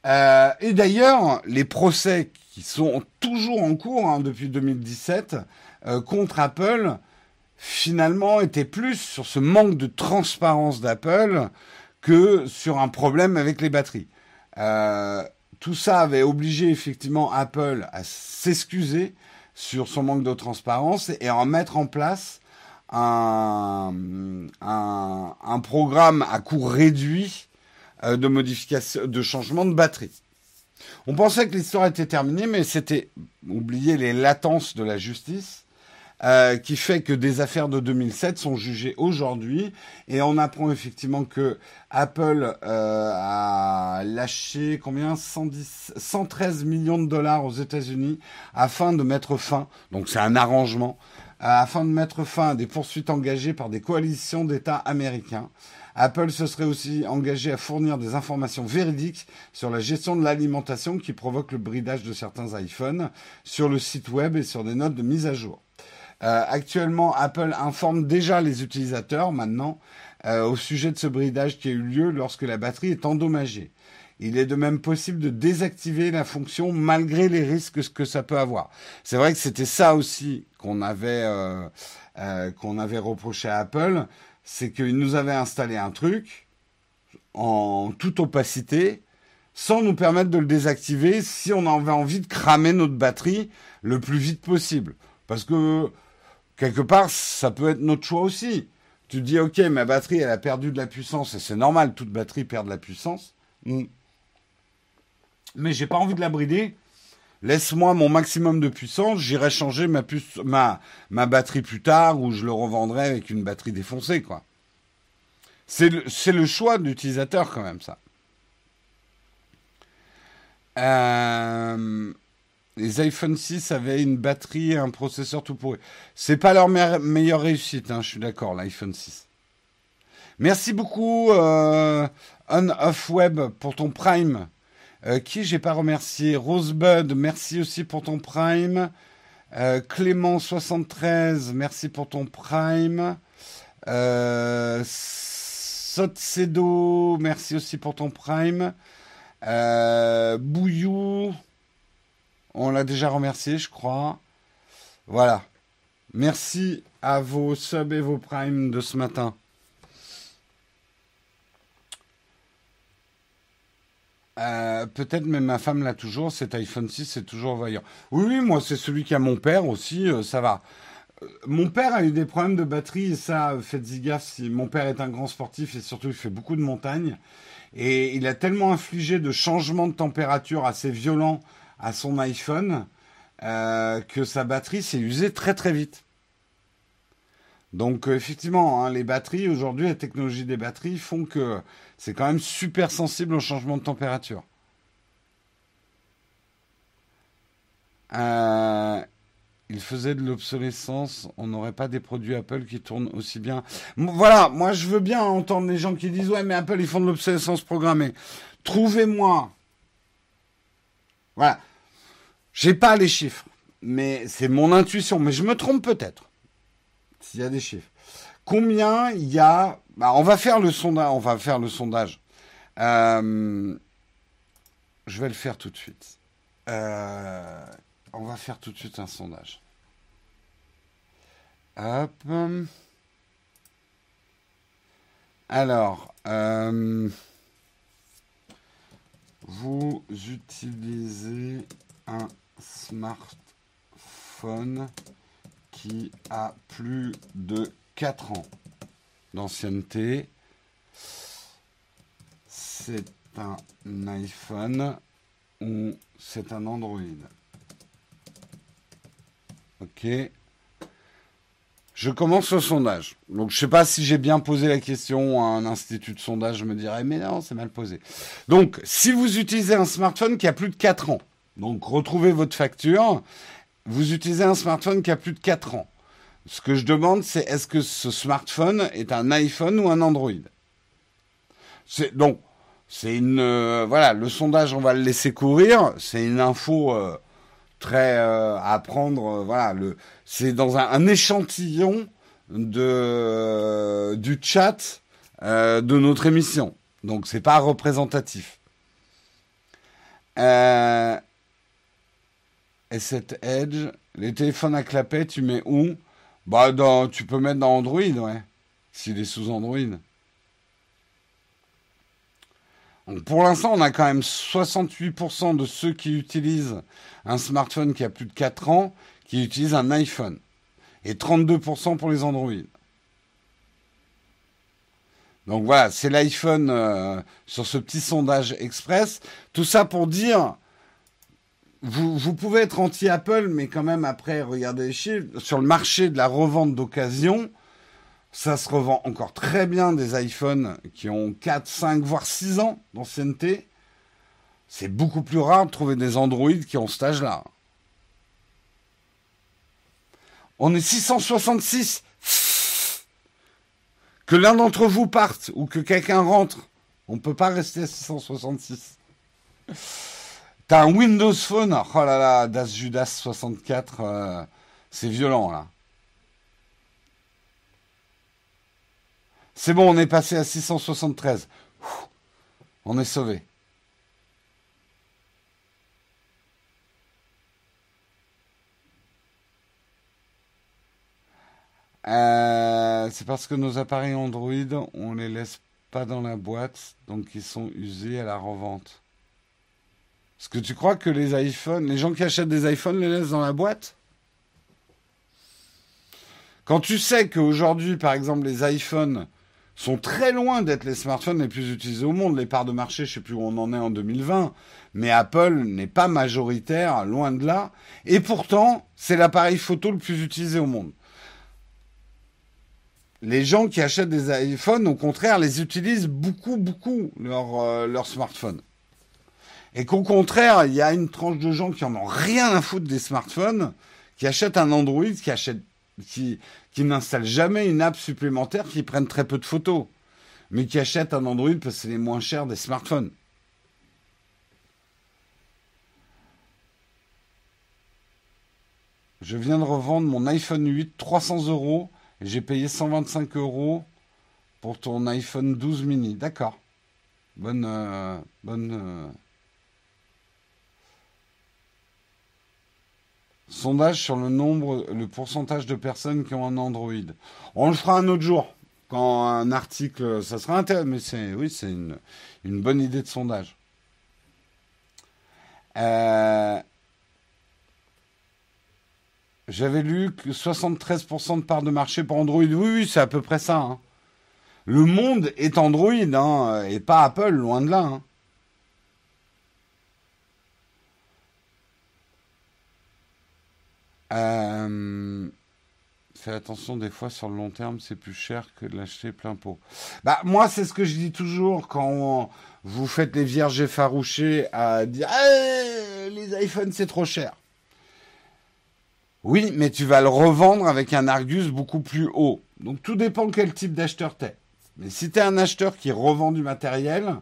Euh, et d'ailleurs, les procès qui sont toujours en cours hein, depuis 2017 euh, contre Apple finalement était plus sur ce manque de transparence d'Apple que sur un problème avec les batteries. Euh, tout ça avait obligé effectivement Apple à s'excuser sur son manque de transparence et à mettre en place un, un, programme à coût réduit euh, de modification, de changement de batterie. On pensait que l'histoire était terminée, mais c'était oublier les latences de la justice. Euh, qui fait que des affaires de 2007 sont jugées aujourd'hui et on apprend effectivement que Apple euh, a lâché combien? 110, 113 millions de dollars aux États-Unis afin de mettre fin, donc c'est un arrangement, euh, afin de mettre fin à des poursuites engagées par des coalitions d'États américains. Apple se serait aussi engagé à fournir des informations véridiques sur la gestion de l'alimentation qui provoque le bridage de certains iPhones sur le site web et sur des notes de mise à jour. Euh, actuellement, Apple informe déjà les utilisateurs maintenant euh, au sujet de ce bridage qui a eu lieu lorsque la batterie est endommagée. Il est de même possible de désactiver la fonction malgré les risques que ça peut avoir. C'est vrai que c'était ça aussi qu'on avait euh, qu'on avait reproché à Apple, c'est qu'il nous avait installé un truc en toute opacité sans nous permettre de le désactiver si on avait envie de cramer notre batterie le plus vite possible. Parce que quelque part, ça peut être notre choix aussi. Tu dis, ok, ma batterie, elle a perdu de la puissance, et c'est normal, toute batterie perd de la puissance. Hmm. Mais j'ai pas envie de la brider. Laisse-moi mon maximum de puissance, j'irai changer ma, batterie plus tard, ou je le revendrai avec une batterie défoncée. C'est le, le, choix de l'utilisateur, quand même, ça. Euh, les iPhone 6 avaient une batterie et un processeur tout pourri. C'est pas leur meilleure réussite, hein, je suis d'accord, l'iPhone 6. Merci beaucoup, euh, On Off Web, pour ton Prime. Euh, qui j'ai pas remercié? Rosebud, merci aussi pour ton Prime. Euh, Clément73, merci pour ton Prime. Euh, Sotsedo, merci aussi pour ton Prime. Bouillou, on l'a déjà remercié, je crois. Voilà. Merci à vos subs et vos primes de ce matin. Euh, peut-être même ma femme l'a toujours, cet iPhone 6 c'est toujours voyant. Oui, oui, moi c'est celui qui a mon père aussi, euh, ça va. Euh, mon père a eu des problèmes de batterie et ça, faites-y gaffe, si mon père est un grand sportif et surtout il fait beaucoup de montagnes. Et il a tellement infligé de changements de température assez violents à son iPhone que sa batterie s'est usée très très vite. Donc effectivement, hein, les batteries, aujourd'hui, la technologie des batteries font que c'est quand même super sensible au changement de température. Euh, il faisait de l'obsolescence, on n'aurait pas des produits Apple qui tournent aussi bien. Voilà, moi je veux bien entendre les gens qui disent ouais mais Apple ils font de l'obsolescence programmée. Trouvez-moi. Voilà. J'ai pas les chiffres, mais c'est mon intuition, mais je me trompe peut-être. S'il y a des chiffres. Combien il y a bah, on va faire le sondage. On va faire le sondage. Euh, je vais le faire tout de suite. Euh, on va faire tout de suite un sondage. Hop. Alors, euh, vous utilisez un smartphone qui a plus de 4 ans d'ancienneté. C'est un iPhone ou c'est un Android? Ok. Je commence le sondage. Donc je ne sais pas si j'ai bien posé la question à un institut de sondage, je me dirais mais non, c'est mal posé. Donc si vous utilisez un smartphone qui a plus de 4 ans, donc retrouvez votre facture. Vous utilisez un smartphone qui a plus de 4 ans. Ce que je demande, c'est est-ce que ce smartphone est un iPhone ou un Android? C'est donc c'est une euh, voilà le sondage, on va le laisser courir. C'est une info euh, très euh, à prendre. voilà le c'est dans un, échantillon de du chat de notre émission. Donc c'est pas représentatif. S7 Edge. Les téléphones à clapet, tu mets où? Bah, tu peux mettre dans Android, ouais. S'il est sous Android. Donc pour l'instant, on a quand même 68% de ceux qui utilisent un smartphone qui a plus de 4 ans qui utilisent un iPhone. Et 32% pour les Android. Donc voilà, c'est l'iPhone euh, sur ce petit sondage express. Tout ça pour dire vous, pouvez être anti-Apple, mais quand même, après, regardez les chiffres. Sur le marché de la revente d'occasion, ça se revend encore très bien des iPhones qui ont 4, 5, voire 6 ans d'ancienneté. C'est beaucoup plus rare de trouver des Android qui ont cet âge-là. On est 666. Que l'un d'entre vous parte ou que quelqu'un rentre, on ne peut pas rester à 666. T'as un Windows Phone, oh là là, Das Judas 64, euh, c'est violent là. C'est bon, on est passé à 673. on est sauvé. Euh, c'est parce que nos appareils Android, on les laisse pas dans la boîte, donc ils sont usés à la revente. Est-ce que tu crois que les iPhones, les gens qui achètent des iPhones les laissent dans la boîte? Quand tu sais qu'aujourd'hui, par exemple, les iPhones sont très loin d'être les smartphones les plus utilisés au monde. Les parts de marché, je ne sais plus où on en est en 2020, mais Apple n'est pas majoritaire, loin de là. Et pourtant, c'est l'appareil photo le plus utilisé au monde. Les gens qui achètent des iPhones, au contraire, les utilisent beaucoup, beaucoup, leur, euh, leur smartphone. Et qu'au contraire, il y a une tranche de gens qui en ont rien à foutre des smartphones, qui achètent un Android, qui achètent, qui, qui n'installent jamais une app supplémentaire, qui prennent très peu de photos, mais qui achètent un Android parce que c'est les moins chers des smartphones. Je viens de revendre mon iPhone 8 300 euros et j'ai payé 125 euros pour ton iPhone 12 mini. D'accord. Bonne, euh, bonne. Euh, Sondage sur le nombre, le pourcentage de personnes qui ont un Android. On le fera un autre jour. Quand un article, ça sera intéressant. Mais c'est, oui, c'est une, bonne idée de sondage. Euh, j'avais lu que 73% de part de marché pour Android. Oui, oui, c'est à peu près ça. Hein. Le monde est Android, hein, et pas Apple, loin de là. Hein. Euh, fais attention, des fois sur le long terme, c'est plus cher que de l'acheter plein pot. Bah, moi, c'est ce que je dis toujours quand vous faites les vierges effarouchés à dire ah, les iPhones, c'est trop cher. Oui, mais tu vas le revendre avec un Argus beaucoup plus haut. Donc tout dépend quel type d'acheteur t'es. Mais si tu es un acheteur qui revend du matériel,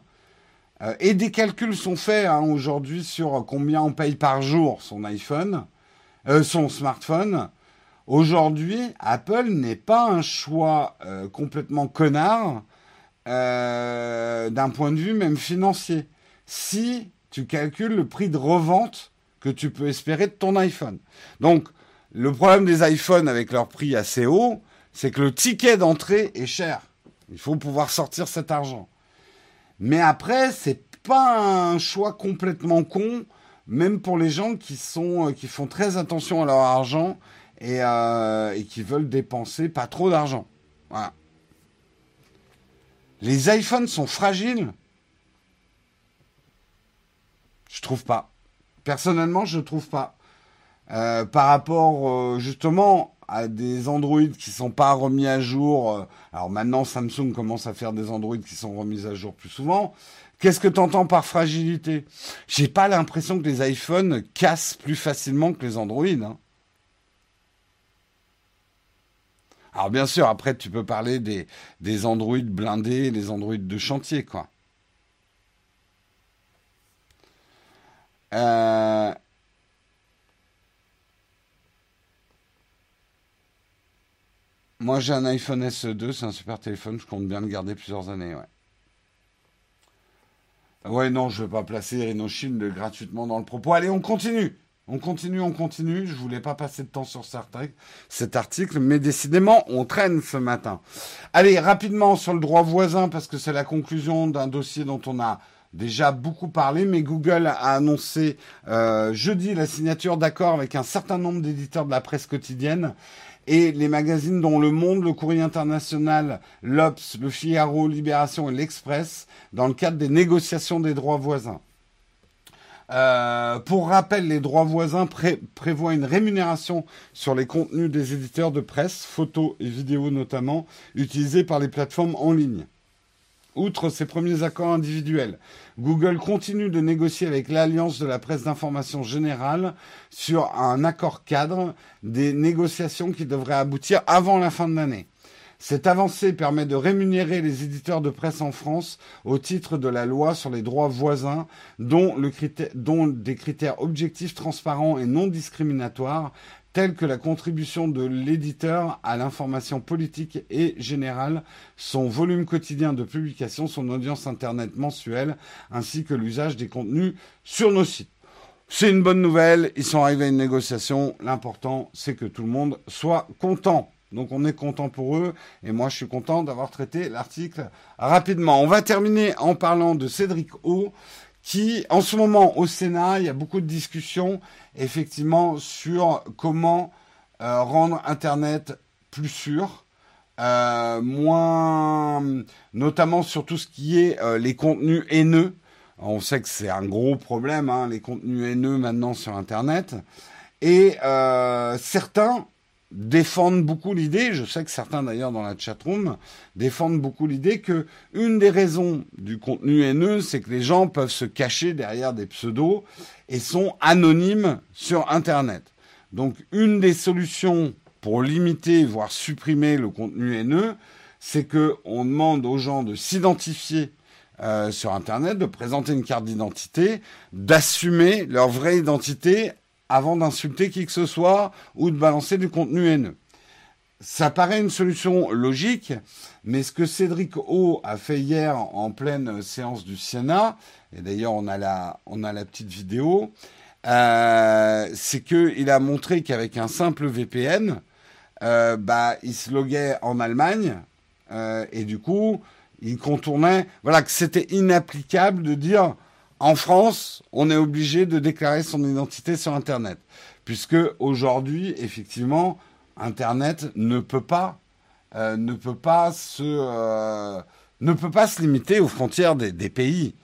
euh, et des calculs sont faits hein, aujourd'hui sur combien on paye par jour son iPhone, euh, son smartphone. Aujourd'hui, Apple n'est pas un choix euh, complètement connard euh, d'un point de vue même financier. Si tu calcules le prix de revente que tu peux espérer de ton iPhone. Donc, le problème des iPhones avec leur prix assez haut, c'est que le ticket d'entrée est cher. Il faut pouvoir sortir cet argent. Mais après, c'est pas un choix complètement con même pour les gens qui sont euh, qui font très attention à leur argent et, euh, qui veulent dépenser pas trop d'argent. Les iPhones sont fragiles. Je trouve pas. Personnellement, je trouve pas. Euh, par rapport justement à des Android qui sont pas remis à jour. alors maintenant, Samsung commence à faire des Android qui sont remis à jour plus souvent. Qu'est-ce que tu entends par fragilité? J'ai pas l'impression que les iPhones cassent plus facilement que les Android. Hein. Alors bien sûr, après tu peux parler des, des Android blindés, des Android de chantier, quoi. Euh, moi j'ai un iPhone SE2, c'est un super téléphone, je compte bien le garder plusieurs années, ouais. Ouais, non, je ne vais pas placer Rhinoshield gratuitement dans le propos. Allez, on continue. On continue, on continue. Je voulais pas passer de temps sur cet article, mais décidément, on traîne ce matin. Allez, rapidement sur le droit voisin, parce que c'est la conclusion d'un dossier dont on a déjà beaucoup parlé, mais Google a annoncé euh, jeudi la signature d'accord avec un certain nombre d'éditeurs de la presse quotidienne et les magazines dont Le Monde, Le Courrier International, l'Obs, Le Figaro, Libération et l'Express dans le cadre des négociations des droits voisins. Euh, pour rappel, les droits voisins prévoient une rémunération sur les contenus des éditeurs de presse, photos et vidéos notamment, utilisés par les plateformes en ligne. Outre ces premiers accords individuels, Google continue de négocier avec l'Alliance de la presse d'information générale sur un accord cadre des négociations qui devraient aboutir avant la fin de l'année. Cette avancée permet de rémunérer les éditeurs de presse en France au titre de la loi sur les droits voisins, dont, dont des critères objectifs, transparents et non discriminatoires telles que la contribution de l'éditeur à l'information politique et générale, son volume quotidien de publication, son audience Internet mensuelle, ainsi que l'usage des contenus sur nos sites. C'est une bonne nouvelle, ils sont arrivés à une négociation, l'important c'est que tout le monde soit content. Donc on est content pour eux et moi je suis content d'avoir traité l'article rapidement. On va terminer en parlant de Cédric O qui, en ce moment, au Sénat, il y a beaucoup de discussions, effectivement, sur comment euh, rendre Internet plus sûr, euh, moins, notamment sur tout ce qui est euh, les contenus haineux. On sait que c'est un gros problème, hein, les contenus haineux maintenant sur Internet. Et certains défendent beaucoup l'idée, je sais que certains d'ailleurs dans la chatroom défendent beaucoup l'idée que une des raisons du contenu haineux, c'est que les gens peuvent se cacher derrière des pseudos et sont anonymes sur Internet. Donc une des solutions pour limiter, voire supprimer le contenu haineux, c'est que on demande aux gens de s'identifier euh, sur Internet, de présenter une carte d'identité, d'assumer leur vraie identité avant d'insulter qui que ce soit ou de balancer du contenu haineux. Ça paraît une solution logique, mais ce que Cédric O a fait hier en pleine séance du Sénat, et d'ailleurs on a la, on a la petite vidéo, euh, c'est qu'il a montré qu'avec un simple VPN, euh, bah, il se loguait en Allemagne, euh, et du coup, il contournait, voilà, que c'était inapplicable de dire en France, on est obligé de déclarer son identité sur Internet, puisque aujourd'hui, effectivement, Internet ne peut pas, euh, ne peut pas se, euh, ne peut pas se limiter aux frontières des, pays.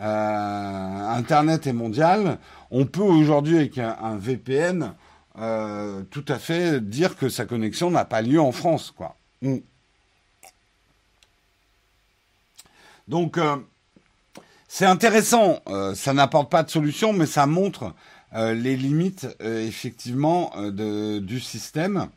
Euh, Internet est mondial. On peut aujourd'hui avec un, VPN tout à fait dire que sa connexion n'a pas lieu en France, quoi. Mm. Donc c'est intéressant. ça n'apporte pas de solution, mais ça montre les limites effectivement du système.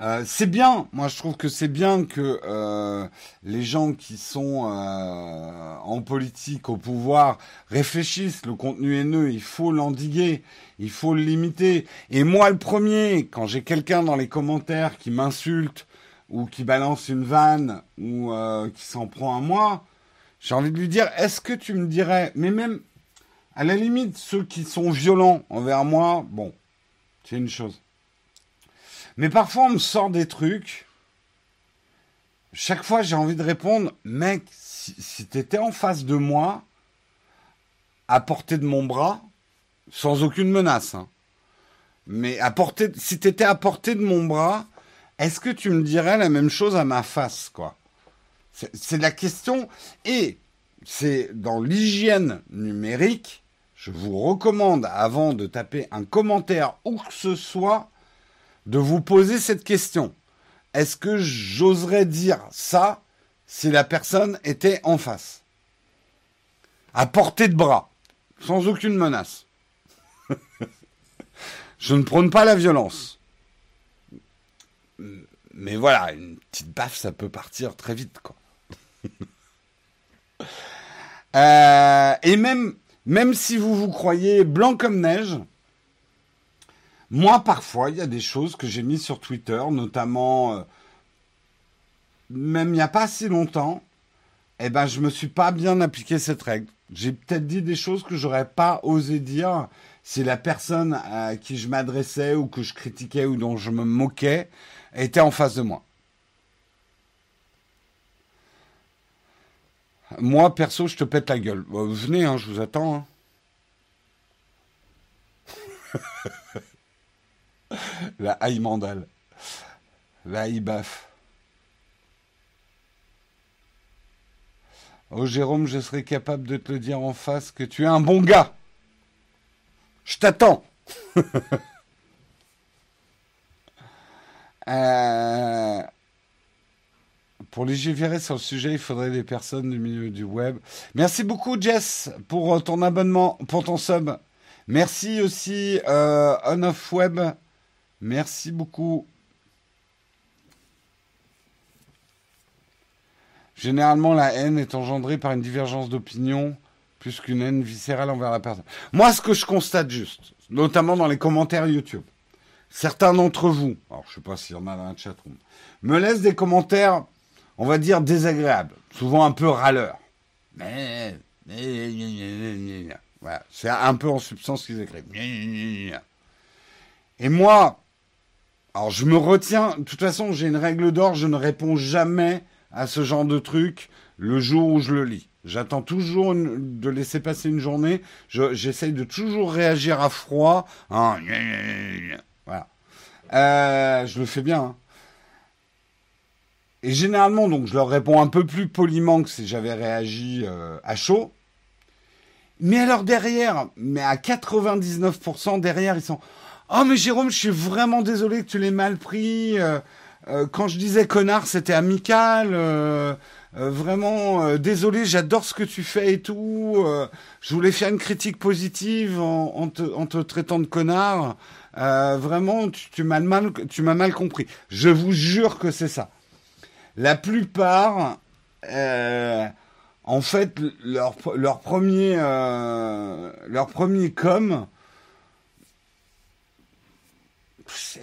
Euh, c'est bien, moi je trouve que c'est bien que euh, les gens qui sont euh, en politique, au pouvoir, réfléchissent. Le contenu haineux, il faut l'endiguer, il faut le limiter. Et moi le premier, quand j'ai quelqu'un dans les commentaires qui m'insulte ou qui balance une vanne ou qui s'en prend à moi, j'ai envie de lui dire, est-ce que tu me dirais, mais même à la limite ceux qui sont violents envers moi, bon, c'est une chose. Mais parfois, on me sort des trucs. Chaque fois, j'ai envie de répondre, mec, si, si tu étais en face de moi, à portée de mon bras, sans aucune menace, hein, mais à portée, si tu étais à portée de mon bras, est-ce que tu me dirais la même chose à ma face, quoi? C'est la question. Et c'est dans l'hygiène numérique, je vous recommande, avant de taper un commentaire où que ce soit, de vous poser cette question. Est-ce que j'oserais dire ça si la personne était en face? À portée de bras, sans aucune menace. Je ne prône pas la violence. Mais voilà, une petite baffe, ça peut partir très vite, quoi. Euh, et même, si vous vous croyez blanc comme neige, moi, parfois, il y a des choses que j'ai mises sur Twitter, notamment, euh, même il n'y a pas si longtemps, eh ben, je me suis pas bien appliqué cette règle. J'ai peut-être dit des choses que j'aurais pas osé dire si la personne à qui je m'adressais ou que je critiquais ou dont je me moquais était en face de moi. Moi, perso, je te pète la gueule. venez, hein, je vous attends. Hein. La haï mandale. La haï baf. Oh Jérôme, je serais capable de te le dire en face que tu es un bon gars. Je t'attends. euh... Pour légiférer sur le sujet, il faudrait des personnes du milieu du web. Merci beaucoup Jess pour ton abonnement, pour ton sub. Merci aussi euh, On Web Merci beaucoup. Généralement, la haine est engendrée par une divergence d'opinion plus qu'une haine viscérale envers la personne. Moi, ce que je constate juste, notamment dans les commentaires YouTube, certains d'entre vous, alors je sais pas s'il y en a dans la chatroom, me laissent des commentaires, on va dire, désagréables, souvent un peu râleurs. Mais, voilà, c'est un peu en substance qu'ils écrivent. Et moi, alors je me retiens, de toute façon j'ai une règle d'or, je ne réponds jamais à ce genre de truc le jour où je le lis. J'attends toujours de laisser passer une journée, j'essaye de toujours réagir à froid. Hein, voilà. Euh, je le fais bien. Hein. Et généralement, donc, je leur réponds un peu plus poliment que si j'avais réagi euh, à chaud. Mais alors derrière, mais à 99% derrière, ils sont Oh mais Jérôme, je suis vraiment désolé que tu l'aies mal pris. Euh, euh, quand je disais connard, c'était amical. Euh, vraiment désolé, j'adore ce que tu fais et tout. je voulais faire une critique positive en, te, traitant de connard. vraiment, tu, m'as mal, tu m'as mal compris. Je vous jure que c'est ça. La plupart, en fait, leur, leur premier, leur premier com,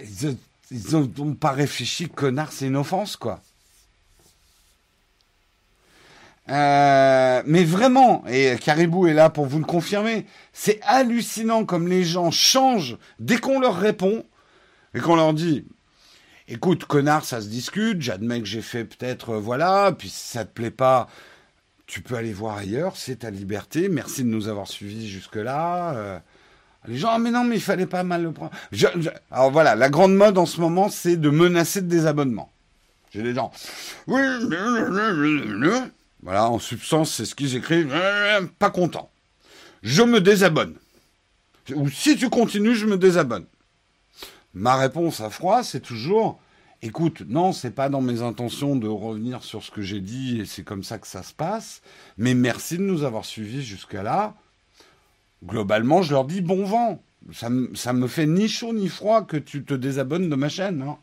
ils n'ont pas réfléchi, connard, c'est une offense, quoi. Euh, mais vraiment, et Caribou est là pour vous le confirmer, c'est hallucinant comme les gens changent dès qu'on leur répond et qu'on leur dit écoute, connard, ça se discute, j'admets que j'ai fait peut-être, euh, voilà, puis si ça te plaît pas, tu peux aller voir ailleurs, c'est ta liberté. Merci de nous avoir suivis jusque-là. Euh, les gens, ah, mais non, mais il fallait pas mal le prendre. alors voilà, la grande mode en ce moment, c'est de menacer de désabonnement. J'ai des gens, oui, voilà, en substance, c'est ce qu'ils écrivent, pas content. Je me désabonne. Ou si tu continues, je me désabonne. Ma réponse à froid, c'est toujours, écoute, non, c'est pas dans mes intentions de revenir sur ce que j'ai dit et c'est comme ça que ça se passe, mais merci de nous avoir suivis jusqu'à là. Globalement, je leur dis bon vent. Ça, ça me fait ni chaud ni froid que tu te désabonnes de ma chaîne. Hein.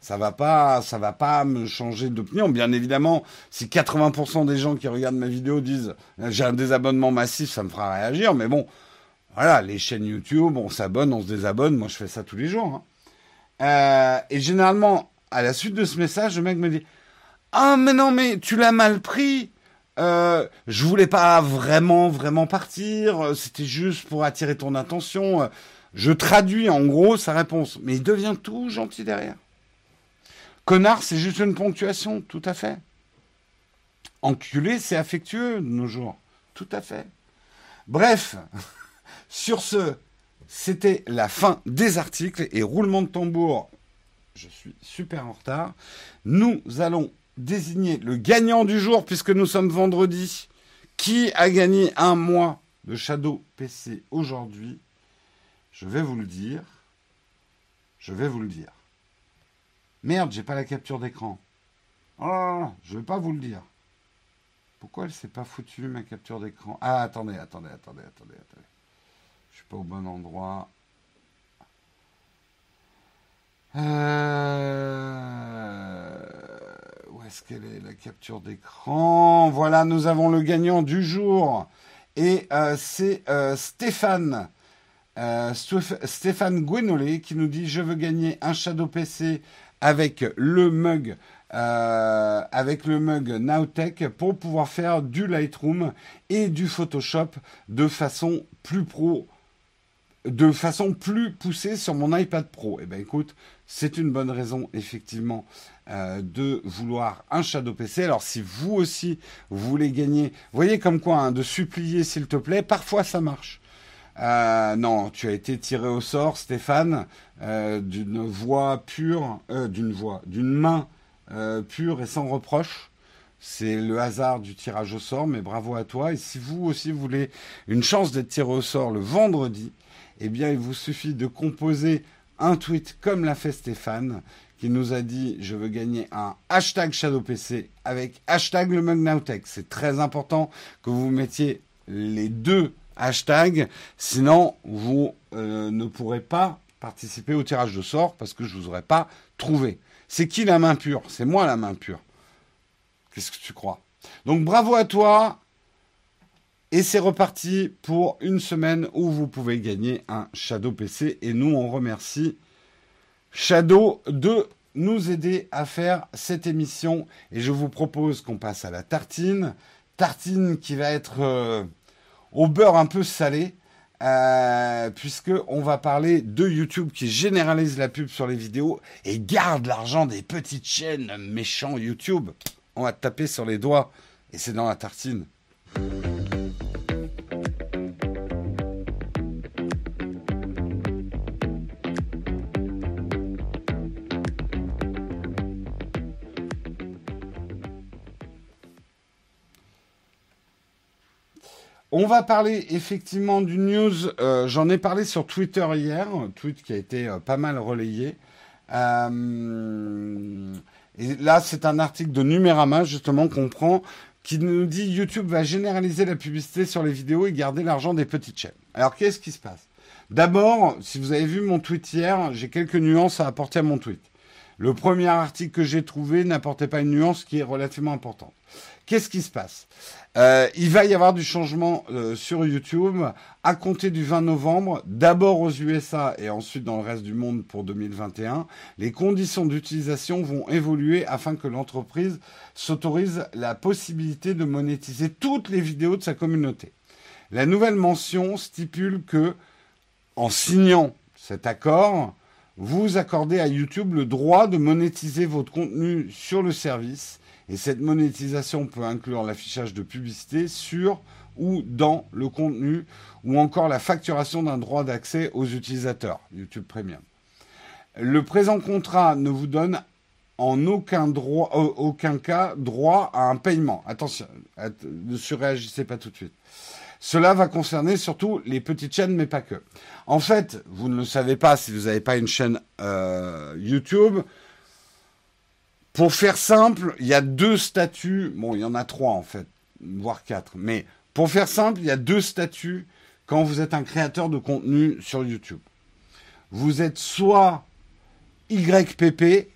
Ça va pas, ça va pas me changer d'opinion. Bien évidemment, si 80% des gens qui regardent ma vidéo disent j'ai un désabonnement massif, ça me fera réagir. Mais bon, voilà, les chaînes YouTube, on s'abonne, on se désabonne. Moi, je fais ça tous les jours. Hein. Euh, et généralement, à la suite de ce message, le mec me dit Ah, mais non, mais tu l'as mal pris. Euh, je voulais pas vraiment, vraiment partir. C'était juste pour attirer ton attention. Je traduis en gros sa réponse. Mais il devient tout gentil derrière. Connard, c'est juste une ponctuation, tout à fait. Enculé, c'est affectueux de nos jours, tout à fait. Bref, sur ce, c'était la fin des articles et roulement de tambour. Je suis super en retard. Nous allons désigner le gagnant du jour puisque nous sommes vendredi. Qui a gagné un mois de Shadow PC aujourd'hui? Je vais vous le dire. Je vais vous le dire. Merde, j'ai pas la capture d'écran. Oh je vais pas vous le dire. Pourquoi elle s'est pas foutue ma capture d'écran? Ah, attendez, attendez, attendez, attendez, attendez pas au bon endroit. Euh, où est-ce qu'elle est la capture d'écran? Voilà, nous avons le gagnant du jour. Et euh, c'est euh, Stéphane. Stéphane Gwenolé qui nous dit Je veux gagner un Shadow PC avec le mug. avec le mug Nowtech pour pouvoir faire du Lightroom et du Photoshop de façon plus pro de façon plus poussée sur mon iPad Pro. Eh bien écoute, c'est une bonne raison effectivement euh, de vouloir un Shadow PC. Alors si vous aussi vous voulez gagner, voyez comme quoi, hein, de supplier s'il te plaît, parfois ça marche. Euh, non, tu as été tiré au sort, Stéphane, euh, d'une voix pure, d'une voix, d'une main pure et sans reproche. C'est le hasard du tirage au sort, mais bravo à toi. Et si vous aussi voulez une chance d'être tiré au sort le vendredi, eh bien, il vous suffit de composer un tweet comme l'a fait Stéphane, qui nous a dit je veux gagner un hashtag ShadowPC avec hashtag le Mug C'est très important que vous mettiez les deux hashtags, sinon vous euh, ne pourrez pas participer au tirage de sort parce que je ne vous aurais pas trouvé. C'est qui la main pure? C'est moi la main pure. Qu'est-ce que tu crois? Donc bravo à toi. Et c'est reparti pour une semaine où vous pouvez gagner un Shadow PC. Et nous, on remercie Shadow de nous aider à faire cette émission. Et je vous propose qu'on passe à la tartine. Tartine qui va être euh, au beurre un peu salé. Euh, puisque on va parler de YouTube qui généralise la pub sur les vidéos et garde l'argent des petites chaînes méchants YouTube. On va taper sur les doigts et c'est dans la tartine. On va parler effectivement du news. Euh, j'en ai parlé sur Twitter hier, tweet qui a été euh, pas mal relayé. Euh, et là, c'est un article de Numérama justement qu'on prend qui nous dit YouTube va généraliser la publicité sur les vidéos et garder l'argent des petites chaînes. Alors, qu'est-ce qui se passe? D'abord, si vous avez vu mon tweet hier, j'ai quelques nuances à apporter à mon tweet. Le premier article que j'ai trouvé n'apportait pas une nuance qui est relativement importante. Qu'est-ce qui se passe? Euh, Il va y avoir du changement euh, sur YouTube à compter du 20 novembre, d'abord aux USA et ensuite dans le reste du monde pour 2021. Les conditions d'utilisation vont évoluer afin que l'entreprise s'autorise la possibilité de monétiser toutes les vidéos de sa communauté. La nouvelle mention stipule que, en signant cet accord, vous accordez à YouTube le droit de monétiser votre contenu sur le service Et cette monétisation peut inclure l'affichage de publicité sur ou dans le contenu, ou encore la facturation d'un droit d'accès aux utilisateurs, YouTube Premium. Le présent contrat ne vous donne en aucun, droit, aucun cas droit à un paiement. Attention, ne surréagissez pas tout de suite. Cela va concerner surtout les petites chaînes, mais pas que. En fait, vous ne le savez pas si vous n'avez pas une chaîne euh, YouTube. Pour faire simple, il y a deux statuts. Bon, il y en a trois en fait, voire quatre. Mais pour faire simple, il y a deux statuts quand vous êtes un créateur de contenu sur YouTube. Vous êtes soit YPP,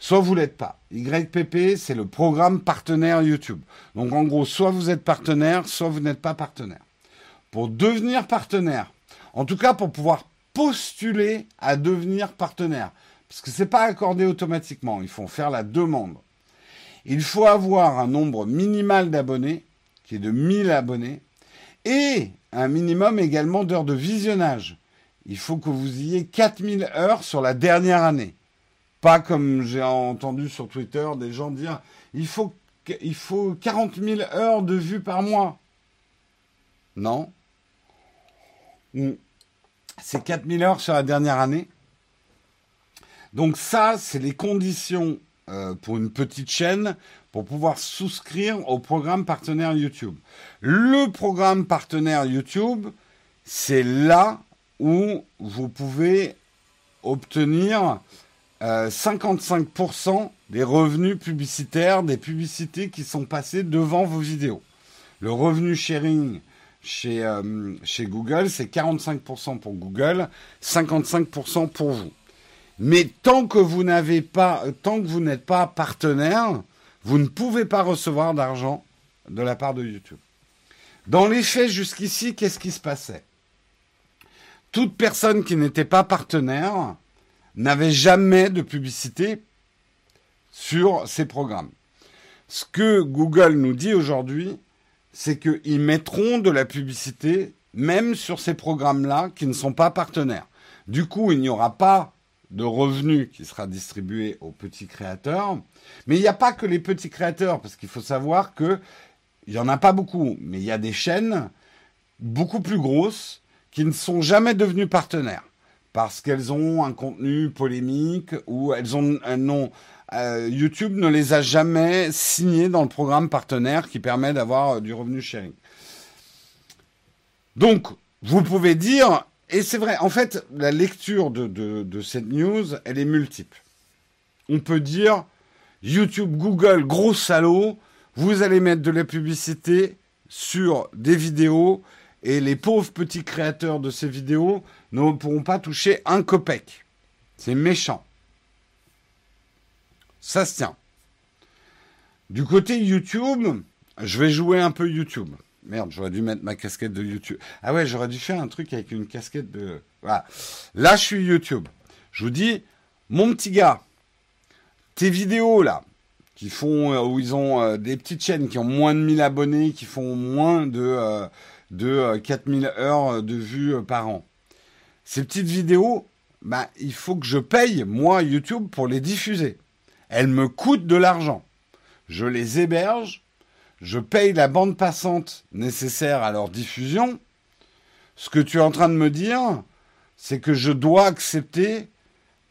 soit vous l'êtes pas. YPP, c'est le programme partenaire YouTube. Donc en gros, soit vous êtes partenaire, soit vous n'êtes pas partenaire. Pour devenir partenaire, en tout cas pour pouvoir postuler à devenir partenaire, parce que ce n'est pas accordé automatiquement, il faut faire la demande. Il faut avoir un nombre minimal d'abonnés, qui est de 1000 abonnés, et un minimum également d'heures de visionnage. Il faut que vous ayez 4000 heures sur la dernière année. Pas comme j'ai entendu sur Twitter des gens dire il faut, il faut 40 000 heures de vues par mois. Non. Hmm. C'est 4 000 heures sur la dernière année. Donc ça, c'est les conditions euh, pour une petite chaîne pour pouvoir souscrire au programme partenaire YouTube. Le programme partenaire YouTube, c'est là où vous pouvez obtenir 55% euh, des revenus publicitaires des publicités qui sont passées devant vos vidéos. Le revenu sharing chez, euh, chez Google, c'est 45% pour Google, 55% pour vous. Mais tant que vous n'avez pas, tant que vous n'êtes pas partenaire, vous ne pouvez pas recevoir d'argent de la part de YouTube. Dans les faits, jusqu'ici, qu'est-ce qui se passait? Toute personne qui n'était pas partenaire n'avait jamais de publicité sur ces programmes. Ce que Google nous dit aujourd'hui, c'est qu'ils mettront de la publicité même sur ces programmes-là qui ne sont pas partenaires. Du coup, il n'y aura pas de revenus qui sera distribué aux petits créateurs. Mais il n'y a pas que les petits créateurs, parce qu'il faut savoir que il n'y en a pas beaucoup, mais il y a des chaînes beaucoup plus grosses qui ne sont jamais devenues partenaires parce qu'elles ont un contenu polémique ou elles ont un nom. Euh, YouTube ne les a jamais signées dans le programme partenaire qui permet d'avoir euh, du revenu sharing. Donc, vous pouvez dire, et c'est vrai, en fait, la lecture de, de, cette news, elle est multiple. On peut dire, YouTube, Google, gros salaud, vous allez mettre de la publicité sur des vidéos et les pauvres petits créateurs de ces vidéos ne pourront pas toucher un copec. C'est méchant. Ça se tient. Du côté YouTube, je vais jouer un peu YouTube. Merde, j'aurais dû mettre ma casquette de YouTube. Ah ouais, j'aurais dû faire un truc avec une casquette de... Voilà. Là, je suis YouTube. Je vous dis, mon petit gars, tes vidéos là, qui font, euh, où ils ont euh, des petites chaînes qui ont moins de 1000 abonnés, qui font moins de, euh, de 4000 heures de vues par an. Ces petites vidéos, bah, il faut que je paye, moi, YouTube, pour les diffuser. Elles me coûtent de l'argent. Je les héberge, je paye la bande passante nécessaire à leur diffusion. Ce que tu es en train de me dire, c'est que je dois accepter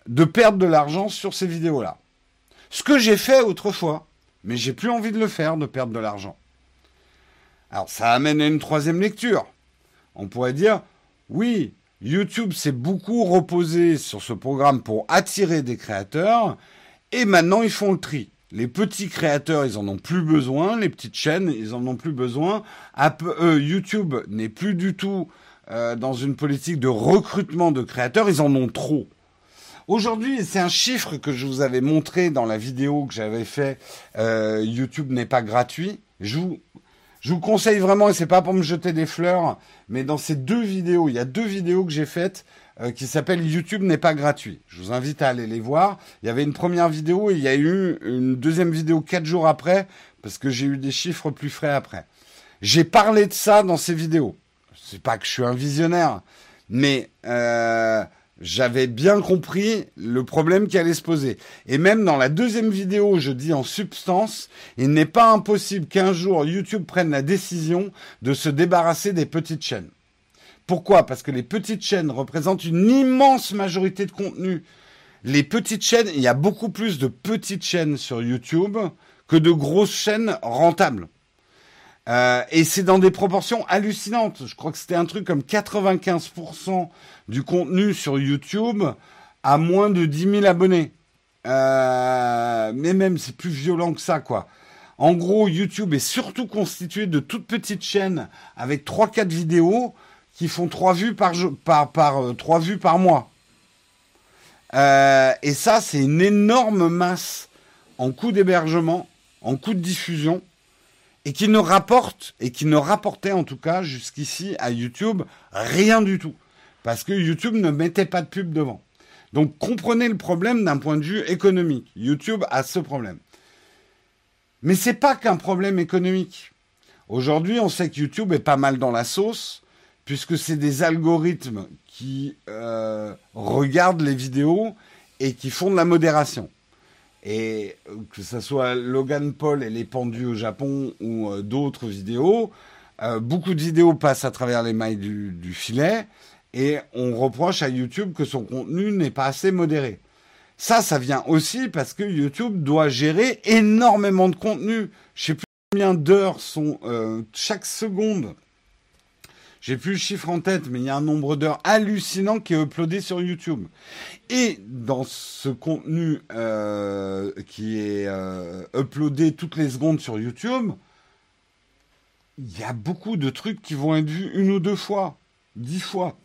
de perdre de l'argent sur ces vidéos-là. Ce que j'ai fait autrefois, mais j'ai plus envie de le faire, de perdre de l'argent. Alors ça amène à une troisième lecture. On pourrait dire, oui, YouTube s'est beaucoup reposé sur ce programme pour attirer des créateurs et maintenant ils font le tri. Les petits créateurs, ils en ont plus besoin, les petites chaînes, ils en ont plus besoin. Euh, YouTube n'est plus du tout euh, dans une politique de recrutement de créateurs, ils en ont trop. Aujourd'hui, c'est un chiffre que je vous avais montré dans la vidéo que j'avais fait. Euh, YouTube n'est pas gratuit. Je vous, je vous conseille vraiment, et c'est pas pour me jeter des fleurs, mais dans ces deux vidéos, il y a deux vidéos que j'ai faites euh, qui s'appellent YouTube n'est pas gratuit. Je vous invite à aller les voir. Il y avait une première vidéo et il y a eu une deuxième vidéo quatre jours après, parce que j'ai eu des chiffres plus frais après. J'ai parlé de ça dans ces vidéos. C'est pas que je suis un visionnaire, mais euh, j'avais bien compris le problème qui allait se poser. Et même dans la deuxième vidéo, je dis en substance, il n'est pas impossible qu'un jour YouTube prenne la décision de se débarrasser des petites chaînes. Pourquoi? Parce que les petites chaînes représentent une immense majorité de contenu. Les petites chaînes, il y a beaucoup plus de petites chaînes sur YouTube que de grosses chaînes rentables. Euh, et c'est dans des proportions hallucinantes. Je crois que c'était un truc comme 95% du contenu sur YouTube à moins de 10 000 abonnés. Euh, mais même, c'est plus violent que ça, quoi. En gros, YouTube est surtout constitué de toutes petites chaînes avec 3-4 vidéos qui font 3 vues par, par, par, 3 euh, vues par mois. et ça, c'est une énorme masse en coût d'hébergement, en coût de diffusion et qui ne rapporte, et qui ne rapportait en tout cas jusqu'ici à YouTube rien du tout. Parce que YouTube ne mettait pas de pub devant. Donc comprenez le problème d'un point de vue économique. YouTube a ce problème. Mais c'est pas qu'un problème économique. Aujourd'hui, on sait que YouTube est pas mal dans la sauce, puisque c'est des algorithmes qui euh, regardent les vidéos et qui font de la modération. Et euh, que ce soit Logan Paul et les pendus au Japon ou euh, d'autres vidéos, euh, beaucoup de vidéos passent à travers les mailles du, du, filet et on reproche à YouTube que son contenu n'est pas assez modéré. Ça, ça vient aussi parce que YouTube doit gérer énormément de contenu. Je sais plus combien d'heures sont chaque seconde j'ai plus le chiffre en tête, mais il y a un nombre d'heures hallucinant qui est uploadé sur YouTube. Et dans ce contenu euh, qui est euh, uploadé toutes les secondes sur YouTube, il y a beaucoup de trucs qui vont être vus une ou deux fois, dix fois.